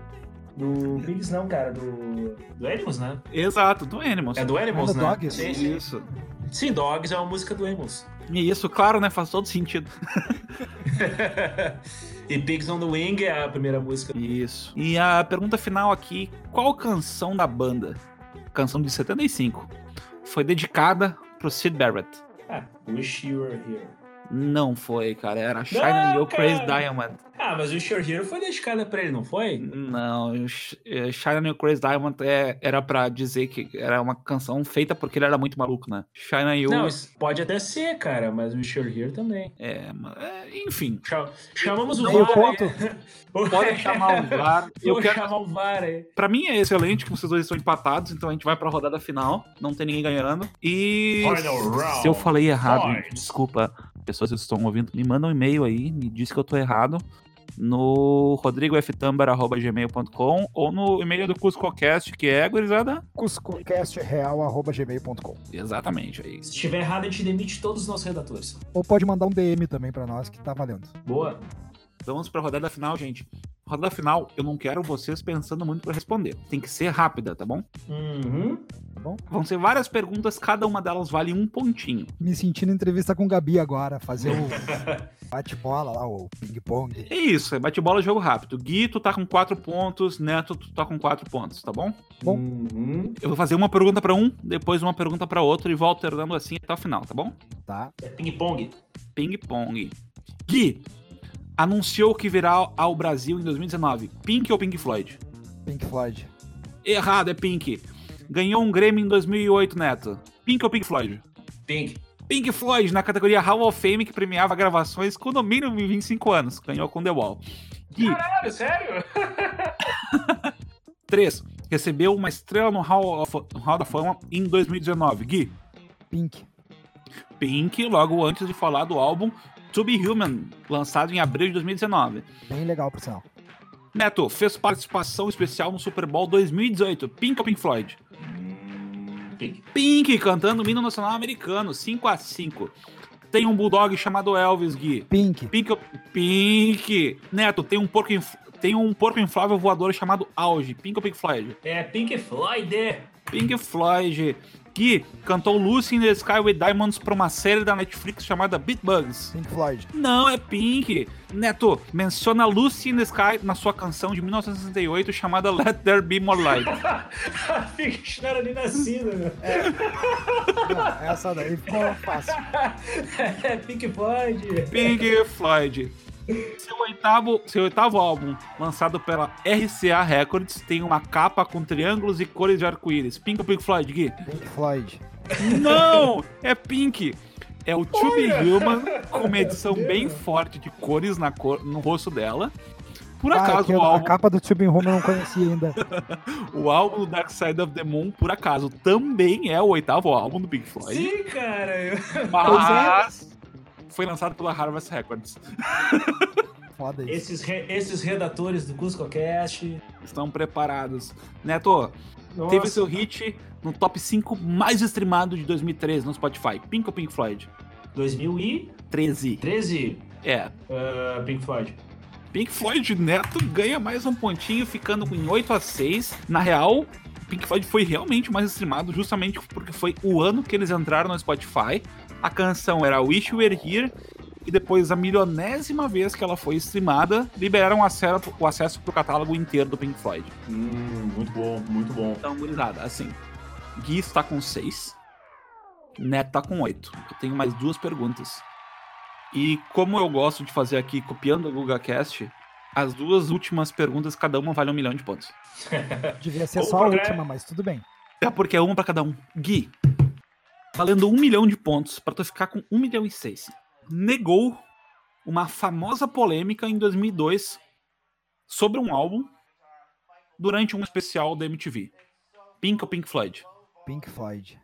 Do Pigs não, cara. Do. Do Animals, né? Exato, do Animals. É do Animals, É do né? Dogs? Sim, sim. Isso. Sim, Dogs é uma música do Animals. E isso, claro, né? Faz todo sentido. e Pigs on the Wing é a primeira música. Isso. E a pergunta final aqui: qual canção da banda, canção de 75, foi dedicada pro Sid Barrett? Ah, Wish You Were Here. Não foi, cara. Era Shining Não, Your Crazy. Diamond. Ah, mas o Hero foi dedicada pra ele, não foi? Não, Shine on Your Crazy Diamond é, era pra dizer que era uma canção feita porque ele era muito maluco, né? Shine You. Não, pode até ser, cara, mas o Hero também. é, é, enfim, Cha- Chamamos o VAR. ponto. aí. podem chamar o VAR. Eu Vou quero, chamar o VAR aí. Pra mim é excelente que vocês dois estão empatados, então a gente vai pra rodada final, não tem ninguém ganhando. E Final round. se eu falei errado, desculpa, pessoas que estão ouvindo, me mandam um e-mail aí, me diz que eu tô errado no rodrigoftambar.gmail.com ou no e-mail do CuscoCast, que é, gurizada? cuscocastreal.gmail.com Exatamente, aí. Se estiver errado, a gente demite todos os nossos redatores. Ou pode mandar um DM também pra nós, que tá valendo. Boa. Vamos pra rodada final, gente. Rodada final, eu não quero vocês pensando muito pra responder. Tem que ser rápida, tá bom? Uhum. Vão ser várias perguntas, cada uma delas vale um pontinho. Me sentindo em entrevista com o Gabi agora, fazer o bate-bola lá, o ping-pong. É isso, é bate-bola jogo rápido. Gui, tu tá com quatro pontos, Neto, tu tá com quatro pontos, tá bom? Bom. Uhum. Eu vou fazer uma pergunta pra um, depois uma pergunta pra outro e vou alternando assim até o final, tá bom? Tá? É ping-pong. Ping-pong. Gui, anunciou que virá ao Brasil em 2019. Pink ou Pink Floyd? Pink Floyd. Errado, é Pink. Ganhou um Grammy em 2008, Neto. Pink ou Pink Floyd? Pink. Pink Floyd na categoria Hall of Fame que premiava gravações com no mínimo 25 anos. Ganhou com The Wall. Gui, Caralho, sério? 3. Recebeu uma estrela no Hall, of, no Hall da Fama em 2019. Gui, Pink. Pink, logo antes de falar do álbum To Be Human, lançado em abril de 2019. Bem legal, por sinal. Neto, fez participação especial no Super Bowl 2018. Pink ou Pink Floyd? Pink. Pink, cantando o hino nacional americano, 5 a 5 Tem um bulldog chamado Elvis, Gui. Pink. Pink, Pink. Neto, tem um porco, inf- tem um porco inflável voador chamado Auge. Pink ou Pink Floyd? É Pink Floyd. Pink Floyd. Gui cantou Lucy in the Sky with Diamonds pra uma série da Netflix chamada Beat Bugs. Pink Floyd. Não, é Pink. Neto, menciona Lucy in the Sky na sua canção de 1968 chamada Let There Be More Light. Pink não era nem nascido, meu. Não, essa daí ficou fácil. É Pink Floyd. Pink Floyd. Seu oitavo, seu oitavo álbum, lançado pela RCA Records, tem uma capa com triângulos e cores de arco-íris. Pink ou Pink Floyd, Gui? Pink Floyd. Não! É Pink! É o To Be Human, com uma edição bem forte de cores na cor, no rosto dela. Por Ah, acaso, que o a álbum, capa do Tube Home eu não conhecia ainda. o álbum Dark Side of the Moon, por acaso, também é o oitavo álbum do Pink Floyd. Sim, cara. eu- Mas foi lançado pela Harvest Records. Foda isso. Esses, re- esses redatores do CuscoCast. Estão preparados. Neto, Nossa. teve seu hit no top 5 mais streamado de 2013 no Spotify. Pink ou Pink Floyd? 2013. 13. É. ah, Pink Floyd. Pink Floyd Neto ganha mais um pontinho, ficando com 8 a 6. Na real, Pink Floyd foi realmente o mais streamado, justamente porque foi o ano que eles entraram no Spotify. A canção era Wish You Were Here. E depois, a milionésima vez que ela foi streamada, liberaram o acesso, o acesso pro catálogo inteiro do Pink Floyd. Hum, muito bom, muito bom. Então, gurizada, assim. Gui está com 6. Neto tá com 8. Eu tenho mais duas perguntas. E como eu gosto de fazer aqui, copiando o GugaCast, as duas últimas perguntas, cada uma vale um milhão de pontos. Devia ser só a programa. última, mas tudo bem. É porque é uma pra cada um. Gui, valendo um milhão de pontos pra tu ficar com um milhão e seis. Negou uma famosa polêmica em 2002 sobre um álbum durante um especial da MTV. Pink ou Pink Floyd? Pink Floyd.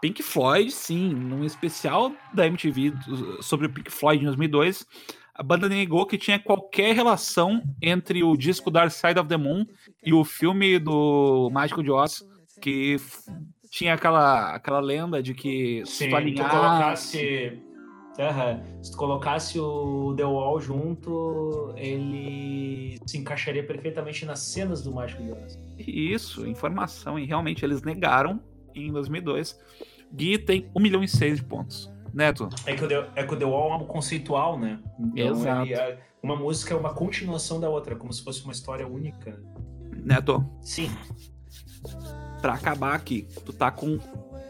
Pink Floyd, sim, num especial da MTV sobre o Pink Floyd em 2002, a banda negou que tinha qualquer relação entre o disco Dark Side of the Moon e o filme do Mágico de Oz, que tinha aquela, aquela lenda de que se Sim, tu tu alinhasse... colocasse. Aham. Se tu colocasse o The Wall junto, ele se encaixaria perfeitamente nas cenas do Mágico de Oz. Isso, informação, e realmente eles negaram em 2002. Gui tem 1 milhão e 6 de pontos. Neto, É que, o The, é que o The Wall é um álbum conceitual, né? Então Exato. ele é- uma música é uma continuação da outra, como se fosse uma história única. Neto, Sim. Pra acabar aqui, tu tá com...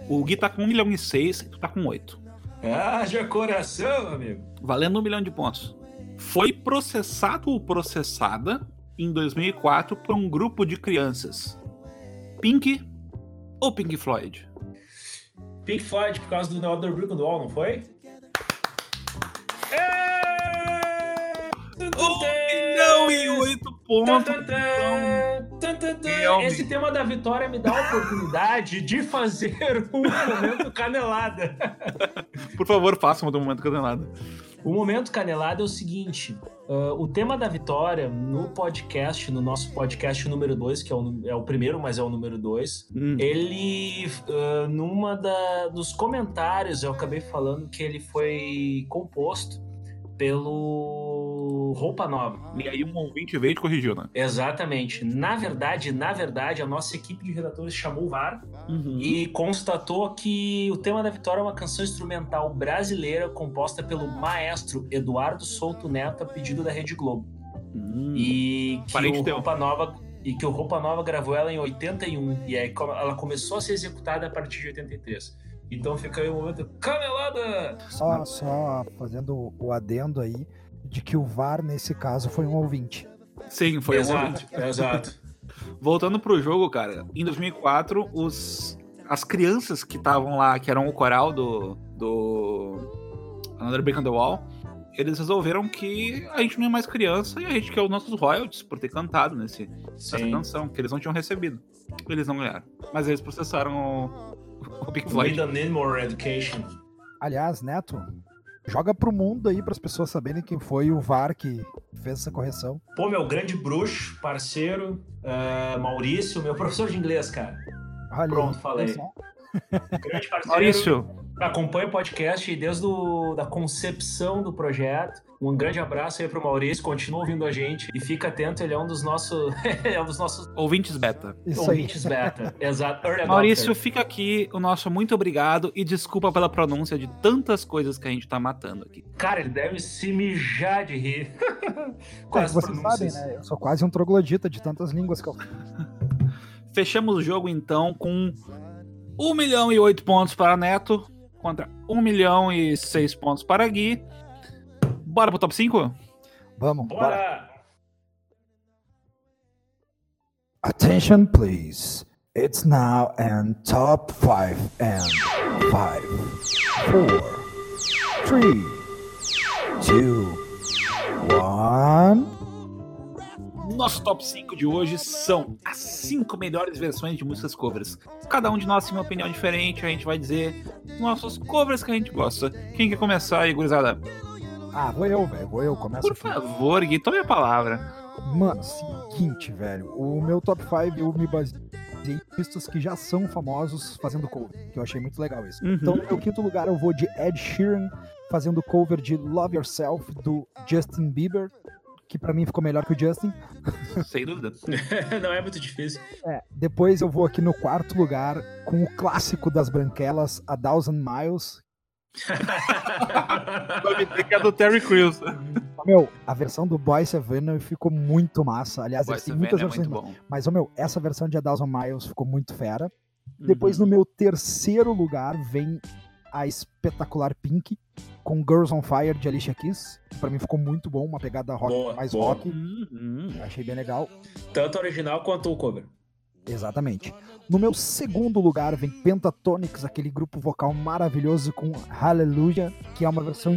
O Gui tá com 1 milhão e 6 e tu tá com 8. Haja coração, amigo. valendo um milhão de pontos. foi processado ou processada em 2004 por um grupo de crianças. Pink ou Pink Floyd? Pink Floyd por causa do The Other Brick Wall, não foi? É! Um milhão e oito Esse tema da vitória me dá a oportunidade de fazer um momento canelada. Por favor, façam do momento canelada. O momento canelada é o seguinte: ah, o tema da vitória no podcast, no nosso podcast número 2, que é o, é o primeiro, mas é o número 2, Hum. ele, ah, numa da, dos comentários, eu acabei falando que ele foi composto pelo Roupa Nova. E aí um ouvinte veio e corrigiu, né? Exatamente. Na verdade, na verdade, a nossa equipe de redatores chamou o VAR Uhum. e constatou que o tema da vitória é uma canção instrumental brasileira composta pelo maestro Eduardo Souto Neto a pedido da Rede Globo. Hum. E que Parente o teu. Roupa Nova e que o Roupa Nova gravou ela em 81 e aí ela começou a ser executada a partir de 83. Então fica aí o momento canelada. Só, só fazendo o adendo aí de que o VAR, nesse caso, foi um ouvinte. Sim, foi um exato, exato. Voltando pro jogo, cara, em 2004, os, as crianças que estavam lá, que eram o coral do, do Another Brick on the Wall, eles resolveram que a gente não é mais criança e a gente quer os nossos royalties por ter cantado nesse, nessa Sim. canção, que eles não tinham recebido. Eles não ganharam. Mas eles processaram o, o Pink We Floyd. don't need more education. Aliás, Neto, joga pro mundo aí para as pessoas saberem quem foi o VAR que fez essa correção. Pô, meu grande bruxo, parceiro, ah, Maurício, meu professor de inglês, cara. Olha aí, Pronto, falei. Grande parceiro. Maurício, Acompanha o podcast desde o, da concepção do projeto. Um grande abraço aí pro Maurício, continua ouvindo a gente e fica atento, ele é um dos nossos, é um dos nossos ouvintes beta. Isso aí. ouvintes beta. Exato. Early Maurício, adopter. fica aqui o nosso muito obrigado e desculpa pela pronúncia de tantas coisas que a gente tá matando aqui. Cara, ele deve se mijar de rir. Com É, vocês sabem, né? Eu sou quase um troglodita de tantas línguas que eu Fechamos o jogo então com 1 milhão e 8 pontos para Neto contra 1 milhão e 6 pontos para Gui. Bora pro top 5? Vamos, bora. Bora! Attention, please. It's now and top five and five, four, three, two, one. Nosso top 5 de hoje são as 5 melhores versões de músicas covers. Cada um de nós tem uma opinião diferente, a gente vai dizer os nossos covers que a gente gosta. Quem quer começar aí, gurizada? Ah, vou eu, velho. Vou eu. Começo Por aqui. favor, Gui, tome a palavra. Mano, seguinte, velho. O meu top 5 eu me baseei em artistas que já são famosos fazendo cover, que eu achei muito legal isso. Uhum. Então, no meu quinto lugar, eu vou de Ed Sheeran fazendo cover de Love Yourself do Justin Bieber, que pra mim ficou melhor que o Justin. Sem dúvida. Não é muito difícil. É, depois eu vou aqui no quarto lugar com o clássico das branquelas, A Thousand Miles. Que é do Terry Crews. Meu, a versão do Boy Savannah ficou muito massa. Aliás, Boy eles têm Savannah muitas é versões. muito bom. Mas, ô, meu, essa versão de A Thousand Miles ficou muito fera. Depois, Uhum. no meu terceiro lugar, vem a espetacular Pink com Girls on Fire de Alicia Keys. que Pra mim ficou muito bom, uma pegada rock, Boa, mais boa. rock. Uhum. Achei bem legal. Tanto o original quanto o cover. Exatamente. No meu segundo lugar vem Pentatonix, aquele grupo vocal maravilhoso com Hallelujah, que é uma versão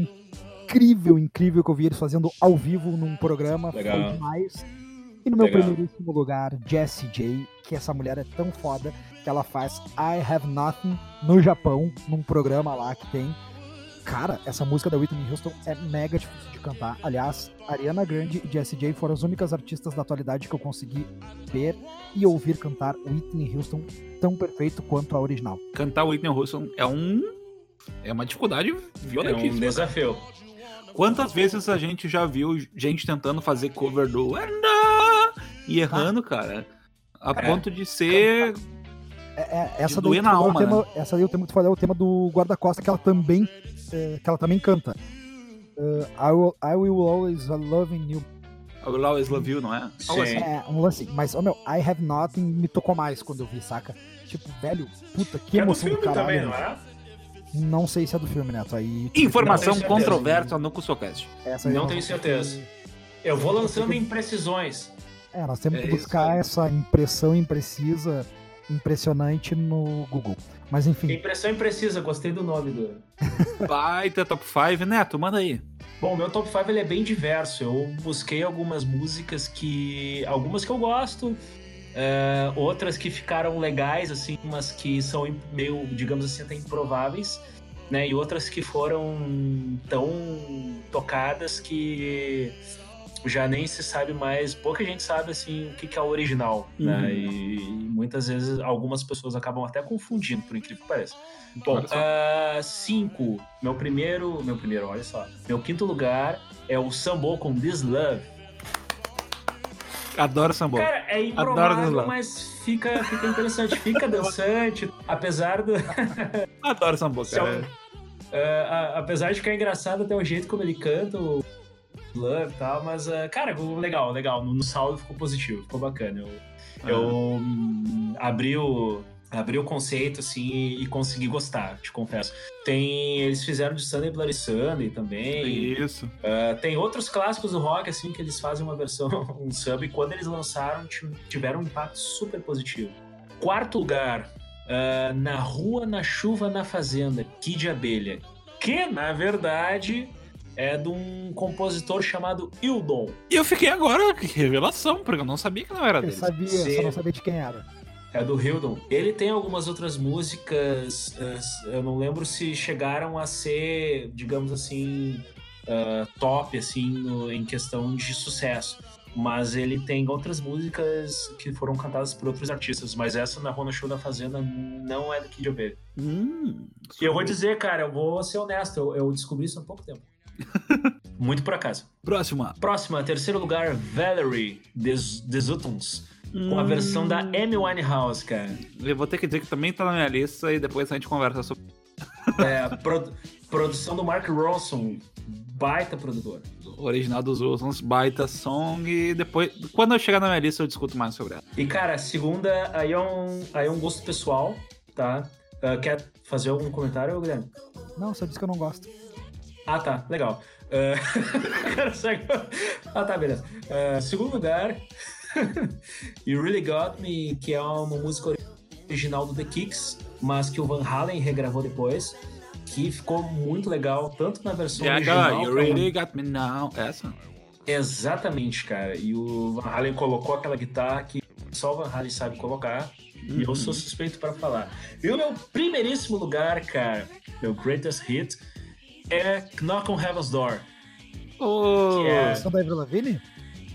incrível, incrível que eu vi eles fazendo ao vivo num programa. Legal. Foi demais. E no meu Legal. primeiríssimo lugar, Jessie J, que essa mulher é tão foda que ela faz I Have Nothing no Japão, num programa lá que tem. Cara, essa música da Whitney Houston é mega difícil de cantar. Aliás, Ariana Grande e Jessie J foram as únicas artistas da atualidade que eu consegui ver e ouvir cantar Whitney Houston tão perfeito quanto a original. Cantar Whitney Houston é um. É uma dificuldade É um violentíssima. desafio. Quantas vezes a gente já viu gente tentando fazer cover do e errando, cara? A É. ponto de ser. É, é, essa, doer daí na alma, é o tema, essa daí o tema que tu falou é o tema do guarda-costa que ela também é, que ela também canta. Uh, I, will, I will always love you. I Will Always Love You, não é? Sim. É, um lance. Mas, ô meu, I have nothing me tocou mais quando eu vi, saca? Tipo, velho, puta, que É do emoção do filme caralho. também, não né? é? Não sei se é do filme, Neto. Aí. Informação Não tenho certeza. controversa no Cusocast. Essa aí Não eu tenho certeza. Eu vou lançando imprecisões. É, nós temos É que isso buscar aí. essa impressão imprecisa, impressionante no Google. Mas enfim, Impressão imprecisa, gostei do nome do. Baita top 5. Neto, manda aí. Bom, meu top 5 ele é bem diverso. Eu busquei algumas músicas que. Algumas que eu gosto, é, outras que ficaram legais, assim, mas que são meio, digamos assim, até improváveis, né? E outras que foram tão tocadas que já nem se sabe mais, pouca gente sabe assim o que, que é o original, né? Uhum. E, e muitas vezes algumas pessoas acabam até confundindo, por incrível que pareça. Bom, ah, cinco. Meu primeiro. Meu primeiro, olha só. Meu quinto lugar é o Sambo com This Love. Adoro samba. Cara, é improvável, mas fica, fica interessante, fica dançante, apesar do. Adoro samba, cara. A- apesar de ficar engraçado até o jeito como ele canta, o Love e tal, mas, ah, cara, legal, legal. No, no saldo ficou positivo, ficou bacana. Eu, Ah. eu hum, abri o. O conceito, assim, e, e consegui gostar, te confesso. Tem. Eles fizeram de Sunday Bloody Sunday também. Isso. Uh, tem outros clássicos do rock, assim, que eles fazem uma versão, um sub, e quando eles lançaram, ti- tiveram um impacto super positivo. Quarto lugar, uh, Na Rua, na Chuva, na Fazenda, Kid Abelha. Que, na verdade, é de um compositor chamado Hildon. E eu fiquei agora, que revelação, porque eu não sabia que não era ele dele. sabia, só Sim. não sabia de quem era. É do Hildon. Ele tem algumas outras músicas, uh, eu não lembro se chegaram a ser, digamos assim, uh, top, assim, no- em questão de sucesso. Mas ele tem outras músicas que foram cantadas por outros artistas. Mas essa na Rona Show da Fazenda não é do Kid Abelha. Hum, E eu vou dizer, cara, eu vou ser honesto, eu, eu descobri isso há pouco tempo. Muito por acaso. Próxima. Próxima, terceiro lugar, Valerie, Des, Desutons. Com a Hum. versão da Amy Winehouse, cara. Eu vou ter que dizer que também tá na minha lista e depois a gente conversa sobre. É, produ- produção do Mark Ronson, baita produtor. original dos Wilsons, baita song. E depois, quando eu chegar na minha lista, eu discuto mais sobre ela. E cara, a segunda, aí é um, aí é um gosto pessoal, tá? Ah, quer fazer algum comentário, Guilherme? Não, só disse que eu não gosto. Ah, tá, legal. Ah, segue- ah, tá, beleza. Ah, segundo lugar, You Really Got Me, que é uma música original do The Kicks, mas que o Van Halen regravou depois, que ficou muito legal, tanto na versão Yeah, original... you como- really got me now. Essa? Exatamente, cara. E o Van Halen colocou aquela guitarra que só o Van Halen sabe colocar. E eu sou suspeito para falar. E o meu primeiríssimo lugar, cara, meu greatest hit, é Knock on Heaven's Door. Oh, Que é- Versão da Avril Lavigne?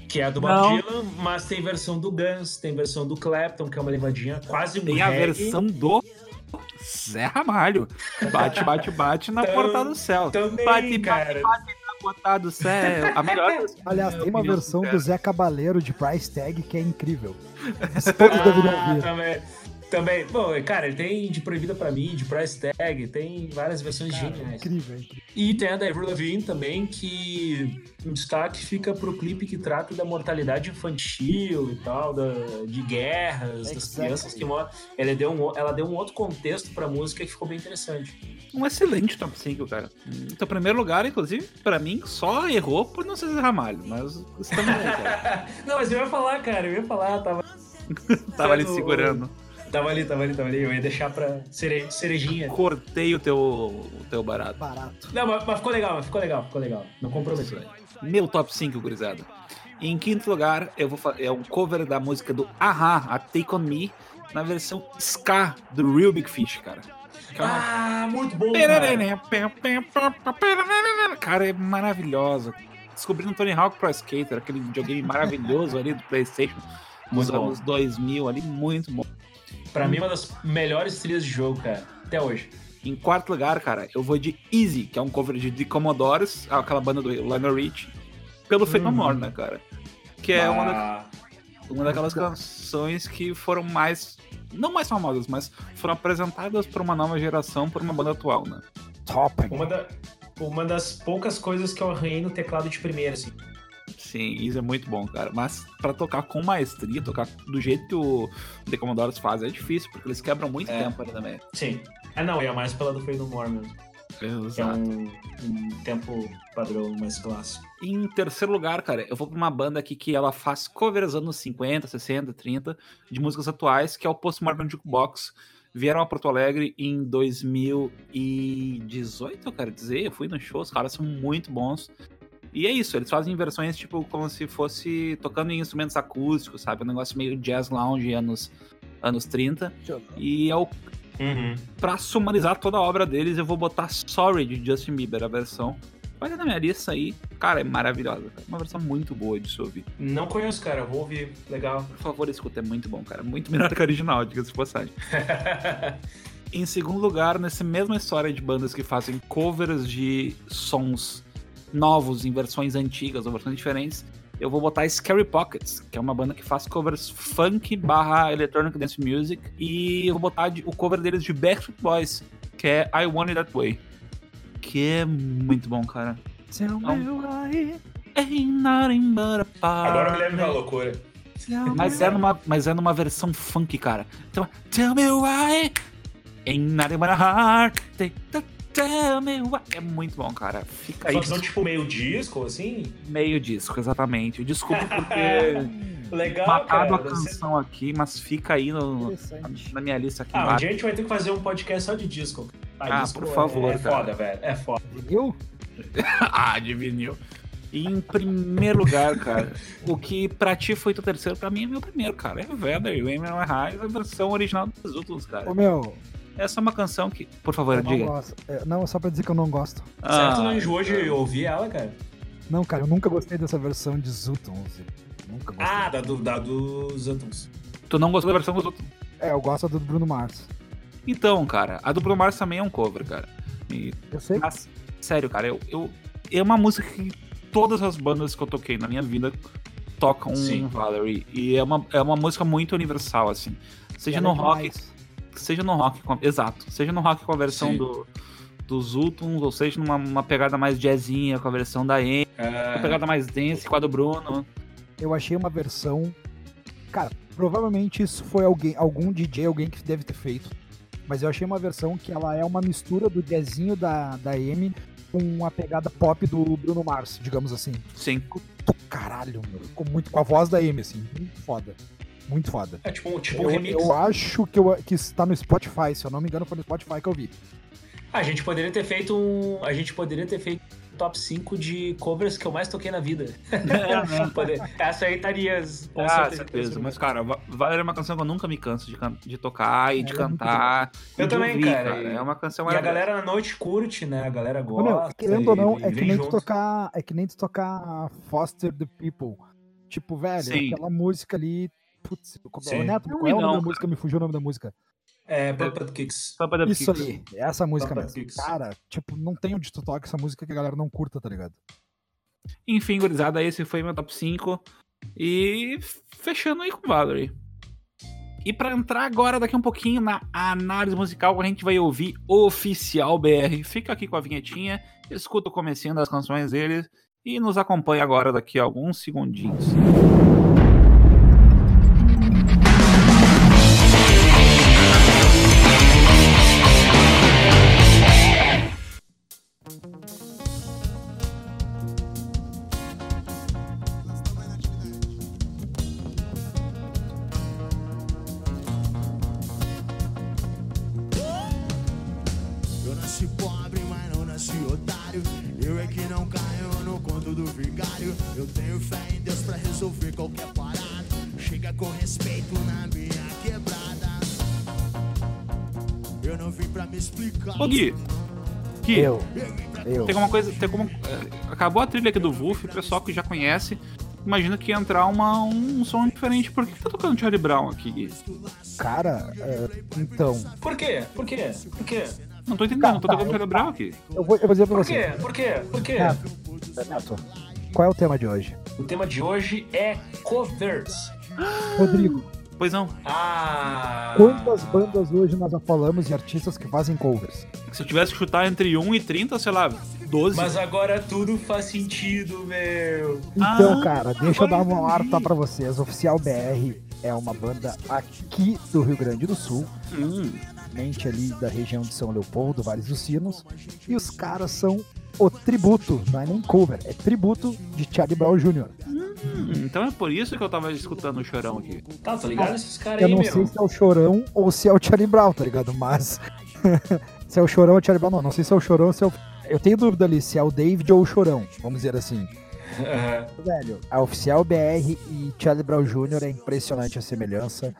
Que é a do Bob. Dylan, mas tem versão do Guns, tem versão do Clapton, que é uma levadinha quase um Tem a reggae. versão do Zé Ramalho. Bate, bate, bate na porta do céu. também, bate, cara. bate, bate na porta do céu. A melhor. Aliás, tem uma versão do Zé Cabaleiro de Price Tag que é incrível. Todos deveriam Ah, ouvir. também. Também, bom, cara, ele tem de Proibida pra mim, de Price Tag, tem várias versões Cara, geniais. incrível, incrível. E tem a da Avril Lavigne também, que um destaque fica pro clipe que trata da mortalidade infantil e tal, da, de guerras, das Exactly. crianças que morrem. Ela deu, um, ela deu um outro contexto pra música que ficou bem interessante. Um excelente top 5, cara. Então, primeiro lugar, inclusive, pra mim, só errou por não ser Ramalho. Mas estamos aí, cara. Não, mas eu ia falar, cara, eu ia falar, tava, Tava ali segurando. Tava ali, tava ali, tava ali, eu ia deixar pra cere, cerejinha. Cortei o teu, o teu barato. Barato. Não, mas, mas ficou legal, mas ficou legal, ficou legal. Não comprometeu. Meu top 5, gurizada. Em quinto lugar, eu vou fa- é um cover da música do Aha, a Take On Me, na versão ska do Real Big Fish, cara. Ah, muito bom, cara. Cara, é maravilhosa. Descobri no Tony Hawk Pro Skater, aquele videogame maravilhoso ali do PlayStation bom. anos 2000 ali, muito bom. Pra mim, uma das melhores trilhas de jogo, cara, até hoje. Em quarto lugar, cara, eu vou de Easy, que é um cover de The Commodores, aquela banda do Lionel Rich, pelo Fate No. More, né, cara? Que é uma, da- Ah, uma daquelas canções que foram mais. Não mais famosas, mas foram apresentadas por uma nova geração, por uma banda atual, né? Top. Uma, da- uma das poucas coisas que eu arranhei no teclado de primeira, assim. Sim, isso é muito bom, cara. Mas pra tocar com maestria, tocar do jeito que o The Commodores faz, é difícil, porque eles quebram muito É. tempo ali também. Sim. É, não, e é mais pela do Freedom More mesmo. É Exato. um, um tempo padrão mais clássico. Em terceiro lugar, cara, eu vou pra uma banda aqui que ela faz covers anos 50, 60, 30 de músicas atuais, que é o Postmodern Jukebox. Vieram a Porto Alegre em 2018, eu quero dizer. Eu fui no show, os caras são muito bons. E é isso, eles fazem versões tipo como se fosse tocando em instrumentos acústicos, sabe? Um negócio meio jazz lounge anos, anos 30. E é o Uhum. pra sumarizar toda a obra deles, eu vou botar Sorry de Justin Bieber, a versão. Vai ter na minha lista aí. Cara, é maravilhosa. Cara. Uma versão muito boa de se ouvir. Não conheço, cara. Vou ouvir. Legal. Por favor, escuta, é muito bom, cara. Muito melhor que a original, diga-se de passagem. Em segundo lugar, nessa mesma história de bandas que fazem covers de sons novos em versões antigas ou versões diferentes, eu vou botar Scary Pockets, que é uma banda que faz covers funk barra electronic dance music, e eu vou botar o cover deles de Backstreet Boys, que é I Want It That Way, que é muito bom, cara. Tell me Não. why. Ain't nothing but a Agora o Guilherme tá party. loucura. Mas me é, numa, mas é numa versão funk, cara. Então, tell me why ain't nothing but a heart. Tell me why. É muito bom, cara. Fica aí. Só tipo meio disco, assim. Meio disco, exatamente. Desculpa por ter Legal, matado cara. a canção aqui, mas fica aí no- na minha lista aqui Ah, um dia a gente vai ter que fazer um podcast só de disco. Ah, disco por favor, é, é cara. foda, velho. É foda. Viu? ah, de vinil. E em primeiro lugar, cara, o que pra ti foi teu terceiro, pra mim é meu primeiro, cara. É Weather e Women Are High, a versão original dos últimos, cara. Ô meu, Essa é uma canção que. Por favor, eu não diga. gosto. É, Não, é só pra dizer que eu não gosto. Ah, certo, não enjoou de ouvir ela, cara? Não, cara, eu nunca gostei dessa versão de Zutons. Nunca gostei. Ah, da, do, da dos Antons. Tu não gostou da versão dos outros? É, eu gosto do Bruno Mars. Então, cara, a do Bruno Mars também é um cover, cara. E, Eu sei. mas, sério, cara, eu, eu. É uma música que todas as bandas que eu toquei na minha vida tocam Sim. Valerie. E é uma, é uma música muito universal, assim. Seja no é rock. Seja no rock com a- Exato. Seja no rock com a versão Sim. do. Dos Ultons, ou seja numa uma pegada mais jazzinha com a versão da Amy, Ah, uma pegada mais dance com a do Bruno. Eu achei uma versão. Cara, provavelmente isso foi alguém, algum DJ, alguém que deve ter feito. Mas eu achei uma versão que ela é uma mistura do jazzinho da, da Amy com a pegada pop do Bruno Mars, digamos assim. Sim. Caralho, meu. Ficou muito com a voz da Amy, assim. Muito foda. Muito foda. é tipo, um- tipo um Eu, remix. eu acho que, eu, que está no Spotify, se eu não me engano, foi no Spotify que eu vi. A gente poderia ter feito um. A gente poderia ter feito um top 5 de covers que eu mais toquei na vida. Essa aí estaria. com Ah, certeza. certeza. Mas, cara, Va- Valerie é uma canção que eu nunca me canso de, can- de tocar e de é muito cantar. Eu de também, ouvir, cara, e- É uma canção E a galera na noite curte, né? A galera gosta. meu, querendo ou não, é que nem tu junto. tocar. É que nem tu tocar Foster the People. Tipo, velho, Sim. aquela música ali. Putz, Sim. Neto, Não, qual é o nome não, da música? Me fugiu o nome da música. É, Puppet Kicks. Isso kicks. aí, essa música Puppet mesmo. Kicks. Cara, tipo, não tem onde tu toca essa música que a galera não curta, tá ligado? Enfim, gurizada, esse foi meu top 5. E fechando aí com Valerie. E pra entrar agora, daqui um pouquinho, na análise musical, a gente vai ouvir Oficial BR. Fica aqui com a vinhetinha, escuta o comecinho das canções deles e nos acompanha agora daqui a alguns segundinhos. Uma coisa, tem como. é, acabou a trilha aqui do Wolf, o pessoal que já conhece. Imagina que ia entrar uma, um som diferente. Por que tá tocando Charlie Brown aqui? Cara, é, então. Por quê? Por quê? Por quê? Não tô entendendo, tô Tá, tocando eu- Charlie Brown aqui. Eu vou, eu vou dizer pra Por você. quê? Por quê? Por quê? Neto, Neto, qual é o tema de hoje? O tema de hoje é covers. Rodrigo, Pois não. Ah. Quantas bandas hoje nós já falamos de artistas que fazem covers? Se eu tivesse que chutar entre 1 e 30, sei lá, 12. Mas agora tudo faz sentido, meu. Então, Ah, cara, deixa eu dar uma harta pra vocês. Oficial BR é uma banda aqui do Rio Grande do Sul, Hum, mente ali da região de São Leopoldo, Vales dos Sinos. E os caras são o tributo, não é nem cover, é tributo de Charlie Brown Jr. hum, então é por isso que eu tava escutando o chorão aqui. Tá, tô ligado esses caras Eu aí, não meu. sei se é o Chorão ou se é o Charlie Brown, tá ligado? Mas se é o Chorão ou o Charlie Brown, não. Não sei se é o Chorão ou se é o... Eu tenho dúvida ali se é o David ou o Chorão, vamos dizer assim. Aham. Velho, a Oficial BR e Charlie Brown Jr. é impressionante a semelhança.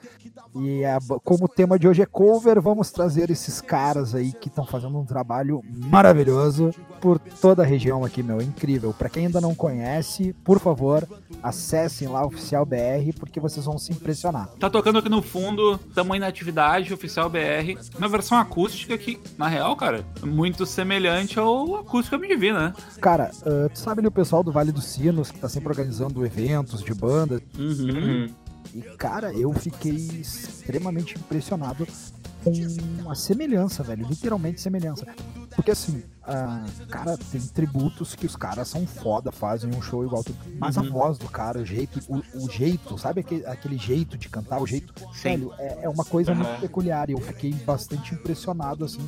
E a- como o tema de hoje é cover, vamos trazer esses caras aí que estão fazendo um trabalho maravilhoso por toda a região aqui, meu. Incrível. Pra quem ainda não conhece, por favor, acessem lá Oficial BR, porque vocês vão se impressionar. Tá tocando aqui no fundo, aí na atividade oficial BR, na versão acústica que, na real, cara, é muito semelhante ao acústico Me Divina, né? Cara, ah, tu sabe ali o pessoal do Vale dos Sinos, que tá sempre organizando eventos de bandas. Uhum. Uhum. E, cara, eu fiquei extremamente impressionado com a semelhança, velho. Literalmente semelhança. Porque, assim, ah, cara, tem tributos que os caras são foda, fazem um show igual. tudo. Mas a Uhum. voz do cara, o jeito, o, o jeito, sabe aquele, aquele jeito de cantar, o jeito. Velho, é, é uma coisa Aham. muito peculiar. E eu fiquei bastante impressionado, assim,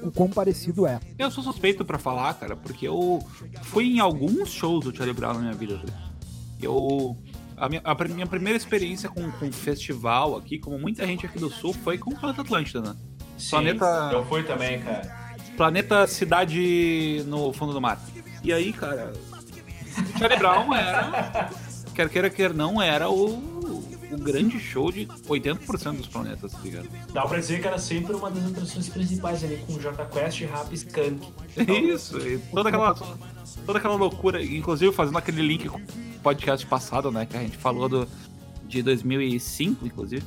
com o quão parecido é. Eu sou suspeito pra falar, cara, porque eu fui em alguns shows do Charlie Brown na minha vida. Eu. A minha, a minha primeira experiência com, com festival aqui, como muita gente aqui do sul, foi com o Planeta Atlântida, né? Sim, Planeta- Eu fui também, cara. Planeta Cidade no Fundo do Mar. E aí, cara, o Charlie Brown era, quer queira, quer não, era o, o grande show de 80% dos planetas, tá ligado? Dá pra dizer que era sempre uma das atrações principais ali com o Jota Quest, Rap e Skunk. Isso, e toda aquela, toda aquela loucura, inclusive fazendo aquele link com podcast passado, né, que a gente falou do, de 2005, inclusive,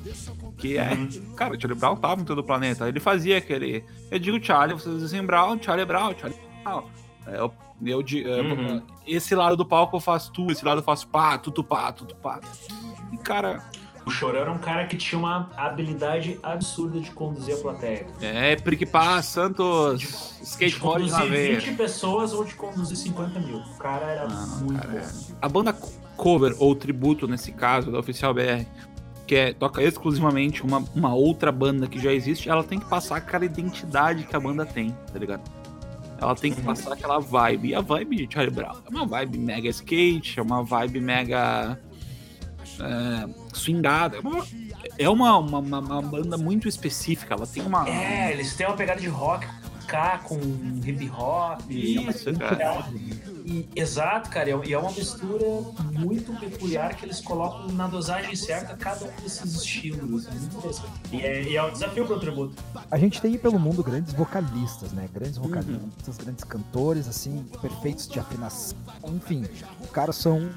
que é, cara, o Charlie Brown tava em todo o planeta, ele fazia aquele, eu digo Charlie, vocês dizem Brown, Charlie Brown, Charlie Brown, É, eu, eu, di- é, Uhum. esse lado do palco eu faço tu, esse lado eu faço pá, tudo pá, tudo pá, e cara, O Chorão era um cara que tinha uma habilidade absurda de conduzir a plateia. é prique pá, Santos, De skateboard na conduzir veia. 20 pessoas ou de conduzir 50 mil. O cara era Não, muito cara, bom. A banda co- cover, ou tributo nesse caso, da Oficial BR, que é, toca exclusivamente uma, uma outra banda que já existe, ela tem que passar aquela identidade que a banda tem, tá ligado? Ela tem que Uhum. passar aquela vibe. E a vibe de Charlie Brown é uma vibe mega skate, é uma vibe mega é, swingada. É uma, é uma, uma, uma- uma banda muito específica, ela tem uma. É, eles têm uma pegada de rock K com hip hop. Isso, cara. É uma- e- exato, cara. E é uma mistura muito peculiar que eles colocam na dosagem certa cada um desses estilos. É muito interessante. E é, e é um desafio pro tributo. A gente tem pelo mundo grandes vocalistas, né? Grandes vocalistas, grandes cantores, assim, perfeitos de afinação. Enfim, os caras são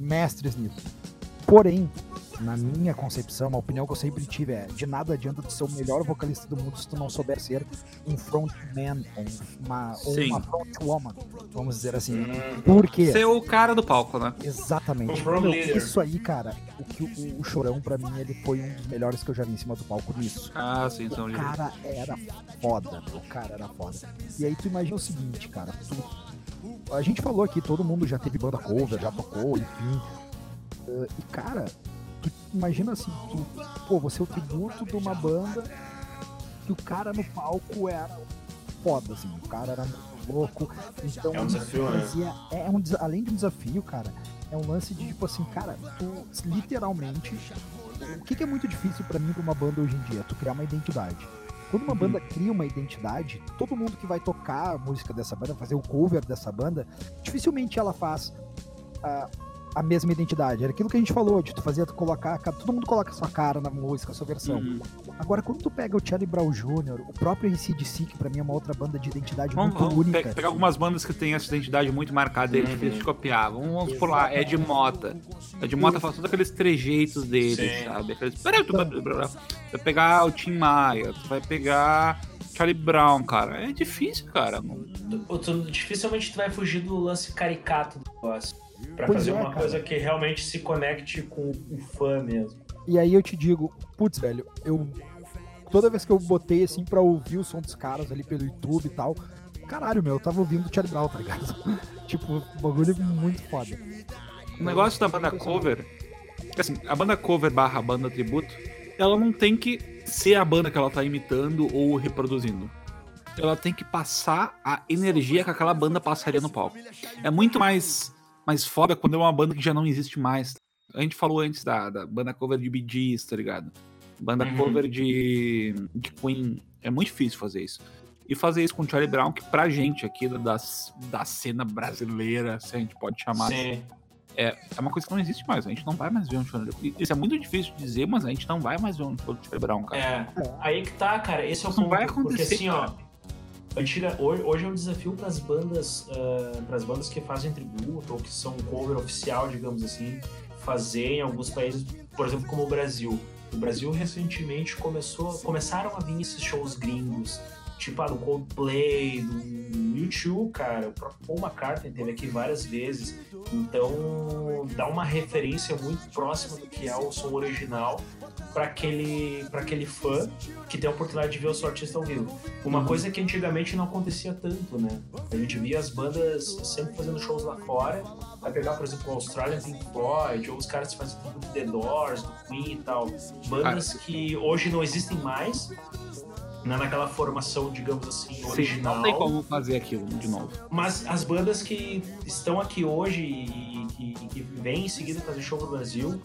mestres nisso. Porém, na minha concepção, a opinião que eu sempre tive é: de nada adianta tu ser o melhor vocalista do mundo se tu não souber ser um frontman, ou uma, ou uma frontwoman, vamos dizer assim. Por quê? Ser o cara do palco, né? Exatamente. Meu, isso aí, cara, o que o, o Chorão, pra mim, ele foi um dos melhores que eu já vi em cima do palco nisso. Ah, sim, são O cara era foda, o cara era foda. E aí tu imagina o seguinte, cara, tu- a gente falou aqui, todo mundo já teve banda cover, já tocou, enfim. Uh, e cara, tu imagina assim, tu, pô, você é o tributo de uma banda que o cara no palco era foda, assim, o cara era muito louco. Então, É um desafio, né? fazia- é um, além de um desafio, cara, é um lance de tipo assim, cara, tu literalmente. O que, que é muito difícil pra mim pra uma banda hoje em dia? Tu criar uma identidade. Quando uma banda cria uma identidade, todo mundo que vai tocar a música dessa banda, fazer o cover dessa banda, dificilmente ela faz a, a mesma identidade. Era aquilo que a gente falou, de tu fazer, tu colocar, a cara- todo mundo coloca a sua cara na música, a sua versão. Uhum. Agora, quando tu pega o Charlie Brown Jr., o próprio ACDC, que pra mim é uma outra banda de identidade Vamos, muito vamos única. pe- pegar algumas bandas que têm essa identidade muito marcada e é difícil de copiar. Vamos, vamos por lá, Ed Mota. Ed Mota faz todos aqueles trejeitos dele, Sim. sabe? Aqueles... Peraí, tu vai vai pegar o Tim Maia, tu vai pegar Charlie Brown, cara. É difícil, cara. Não- Tu- tu- dificilmente tu vai fugir do lance caricato do negócio. Pra Pois fazer é, uma cara. coisa que realmente se conecte com o fã mesmo. E aí eu te digo, putz, velho, eu. Toda vez que eu botei assim pra ouvir o som dos caras ali pelo YouTube e tal, caralho, meu, eu tava ouvindo o Charlie Brown, tá ligado? tipo, bagulho muito foda. O negócio da banda cover, assim, a banda cover barra banda tributo, ela não tem que ser a banda que ela tá imitando ou reproduzindo. Ela tem que passar a energia que aquela banda passaria no palco. É muito mais, mais foda quando é uma banda que já não existe mais. A gente falou antes da, da banda cover de Bee Gees, tá ligado? Banda Uhum. cover de, de Queen. É muito difícil fazer isso. E fazer isso com o Charlie Brown, que pra gente aqui das, da cena brasileira, se a gente pode chamar assim, Sim. é, é uma coisa que não existe mais. A gente não vai mais ver um Charlie Brown. Isso é muito difícil de dizer, mas a gente não vai mais ver um show do Charlie Brown, cara. É, aí que tá, cara. Esse é o Isso não ponto. vai porque acontecer, assim, ó. Antiga, hoje, hoje é um desafio para as bandas, para as bandas que fazem tributo ou que são cover oficial, digamos assim, fazer em alguns países, por exemplo, como o Brasil. O Brasil recentemente começou, começaram a vir esses shows gringos, tipo ah, do Coldplay, do YouTube, cara. O próprio Paul McCartney teve aqui várias vezes. Então dá uma referência muito próxima do que é o som original para aquele, pra aquele fã que tem a oportunidade de ver o seu artista ao vivo. Uma coisa que antigamente não acontecia tanto, né? A gente via as bandas sempre fazendo shows lá fora. Vai pegar, por exemplo, o Australian Pink Floyd, ou os caras que fazem tributo do The Doors, do Queen e tal. Bandas que hoje não existem mais, né, naquela formação, digamos assim, Sim, original. não tem como fazer aquilo de novo. Mas as bandas que estão aqui hoje e que, e que vêm em seguida fazer show no Brasil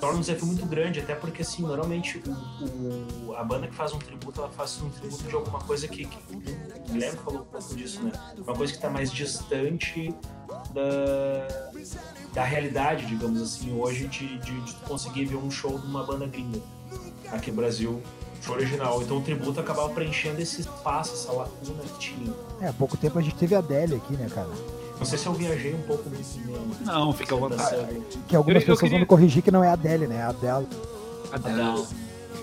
torna um desafio muito grande, até porque assim, normalmente o, o- a banda que faz um tributo, ela faz um tributo de alguma coisa que, que o Guilherme falou um pouco disso, né? Uma coisa que está mais distante da, da realidade, digamos assim, hoje de, de, de conseguir ver um show de uma banda gringa aqui no Brasil, show original. Então o tributo acabava preenchendo esse espaço, essa lacuna que tinha. É, há pouco tempo a gente teve a Adele aqui, né, cara? Não sei se eu viajei um pouco nisso mesmo. Não, fica à vontade. Que algumas Eu- eu pessoas queria- vão me corrigir que não é a Adele, né? É a Adele. Adele.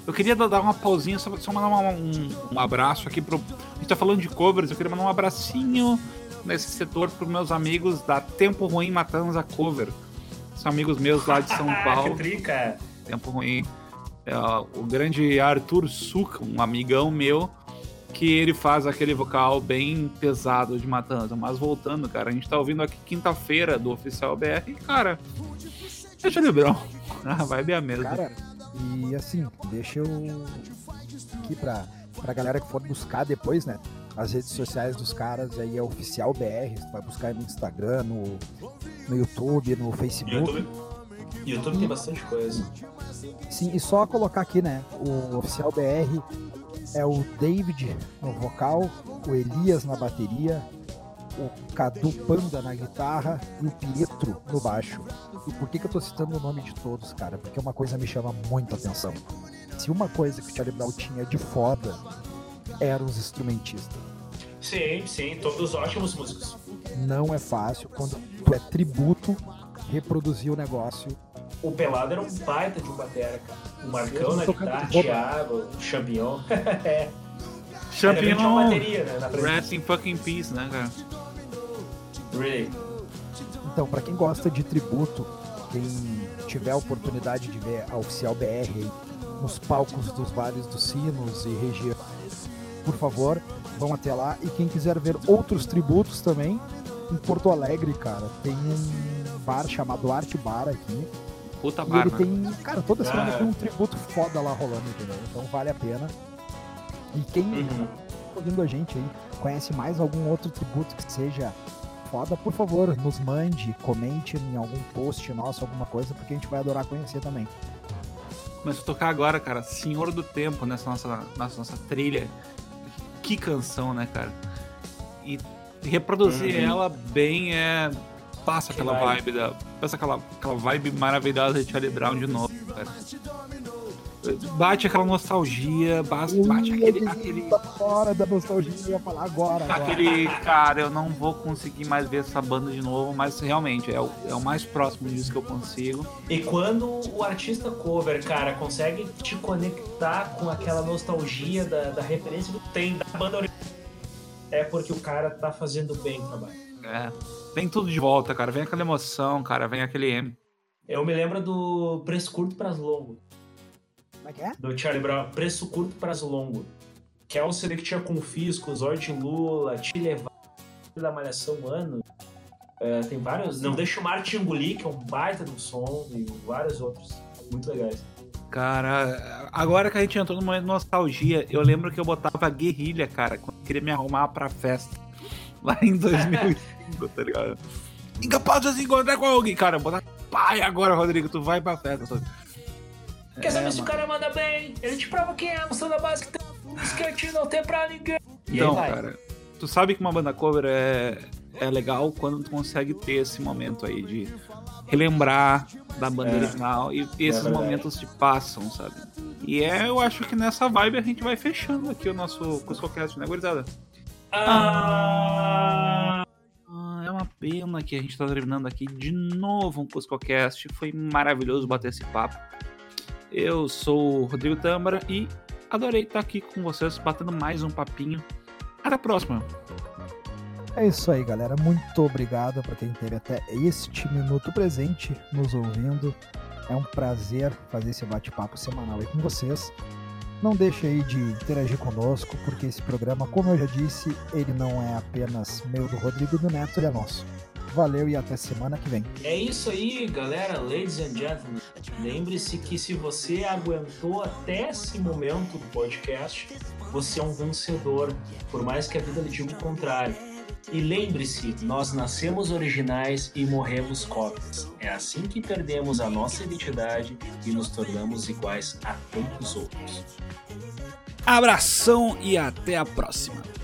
Eu queria dar uma pausinha, só, só mandar uma- um, um abraço aqui pro. A gente tá falando de covers, eu queria mandar um abracinho nesse setor pros meus amigos da Tempo Ruim Matanza Cover. São amigos meus lá de São que Paulo. trica! Tempo Ruim. É, o grande Arthur Suca, um amigão meu, que ele faz aquele vocal bem pesado de Matanza. Mas voltando, cara, a gente tá ouvindo aqui quinta-feira do Oficial BR e, cara, é Charlie Brown. A vibe é a mesma. Cara, e assim, deixa eu aqui pra, pra galera que for buscar depois, né? As redes sociais dos caras aí é oficial BR, tu vai buscar aí no Instagram, no, no YouTube, no Facebook. YouTube, YouTube tem bastante coisa. Sim, e só colocar aqui, né? O oficial BR é o David no vocal, o Elias na bateria, o Cadu Panda na guitarra e o Pietro no baixo. E por que, que eu tô citando o nome de todos, cara? Porque uma coisa me chama muito a atenção. Se uma coisa que o Charlie Brown tinha de foda eram os instrumentistas. Sim, sim, todos ótimos músicos. Não é fácil quando tu é tributo reproduzir o negócio. O Pelado era um baita de um batera, cara. O Marcão na guitarra. Thiago, o Champion. é. Champion, bateria, né, na. Rest in fucking peace, né, cara? Really. Então, pra quem gosta de tributo, quem tiver a oportunidade de ver a oficial BR aí nos palcos dos vales dos sinos e região, por favor, vão até lá. E quem quiser ver outros tributos também, em Porto Alegre, cara, tem um bar chamado Arte Bar aqui. Puta E ele barba. tem, cara, toda semana Ah. tem um tributo foda lá rolando, entendeu? Então vale a pena. E quem Uhum. ouvindo a gente aí, conhece mais algum outro tributo que seja foda, por favor, nos mande, comente em algum post nosso, alguma coisa, porque a gente vai adorar conhecer também. Começou a tocar agora, cara, Senhor do Tempo nessa nossa, nessa nossa trilha. Que canção, né, cara? E reproduzir Uhum. ela bem é. Passa Que aquela vibe. vibe da. Passa aquela, aquela vibe maravilhosa de Charlie Brown de novo, cara. Bate aquela nostalgia, bate, bate aquele. aquele... Tá fora da nostalgia, eu ia falar agora. agora. Aquele, cara, eu não vou conseguir mais ver essa banda de novo, mas realmente é o, é o mais próximo disso que eu consigo. E quando o artista cover, cara, consegue te conectar com aquela nostalgia da, da referência que tem da banda original, é porque o cara tá fazendo bem o trabalho. É, vem tudo de volta, cara. Vem aquela emoção, cara. Vem aquele M. Eu me lembro do Preço Curto Pras Longo. Como é que é? do Charlie Brown, Preço Curto, Prazo Longo. Que é o CD que tinha Confisco, Zord Lula, Te Levar, da Malhação Ano. É, tem vários. Não deixa o Martin engolir, que é um baita do som, e vários outros. Muito legais. Cara, agora que a gente entrou no momento de nostalgia, eu lembro que eu botava guerrilha, cara, quando eu queria me arrumar pra festa. Lá em 2005, tá ligado? Incapaz de se encontrar com alguém. Cara, eu botava. Pai, agora, Rodrigo, tu vai pra festa. sabe? Quer saber É, se o mano. cara manda bem? Ele te prova quem é, a noção da base que tem um skate não tem pra ninguém. Aí Então, cara, tu sabe que uma banda cover é, é legal quando tu consegue ter esse momento aí de relembrar da banda É. original e esses verdade. momentos te passam, sabe? E é, eu acho que nessa vibe a gente vai fechando aqui o nosso CuscoCast, né, gurizada? Ah, Ah, é pena que a gente tá terminando aqui de novo um CuscoCast. Foi maravilhoso bater esse papo. Eu sou o Rodrigo Tâmara e adorei estar aqui com vocês, batendo mais um papinho. Até a próxima! É isso aí, galera. Muito obrigado para quem teve até este minuto presente nos ouvindo. É um prazer fazer esse bate-papo semanal aí com vocês. Não deixe aí de interagir conosco, porque esse programa, como eu já disse, ele não é apenas meu do Rodrigo do Neto, ele é nosso. Valeu e até semana que vem. É isso aí, galera, ladies and gentlemen. Lembre-se que se você aguentou até esse momento do podcast, você é um vencedor, por mais que a vida lhe diga o contrário. E lembre-se, nós nascemos originais e morremos cópias. É assim que perdemos a nossa identidade e nos tornamos iguais a tantos outros. Abração e até a próxima!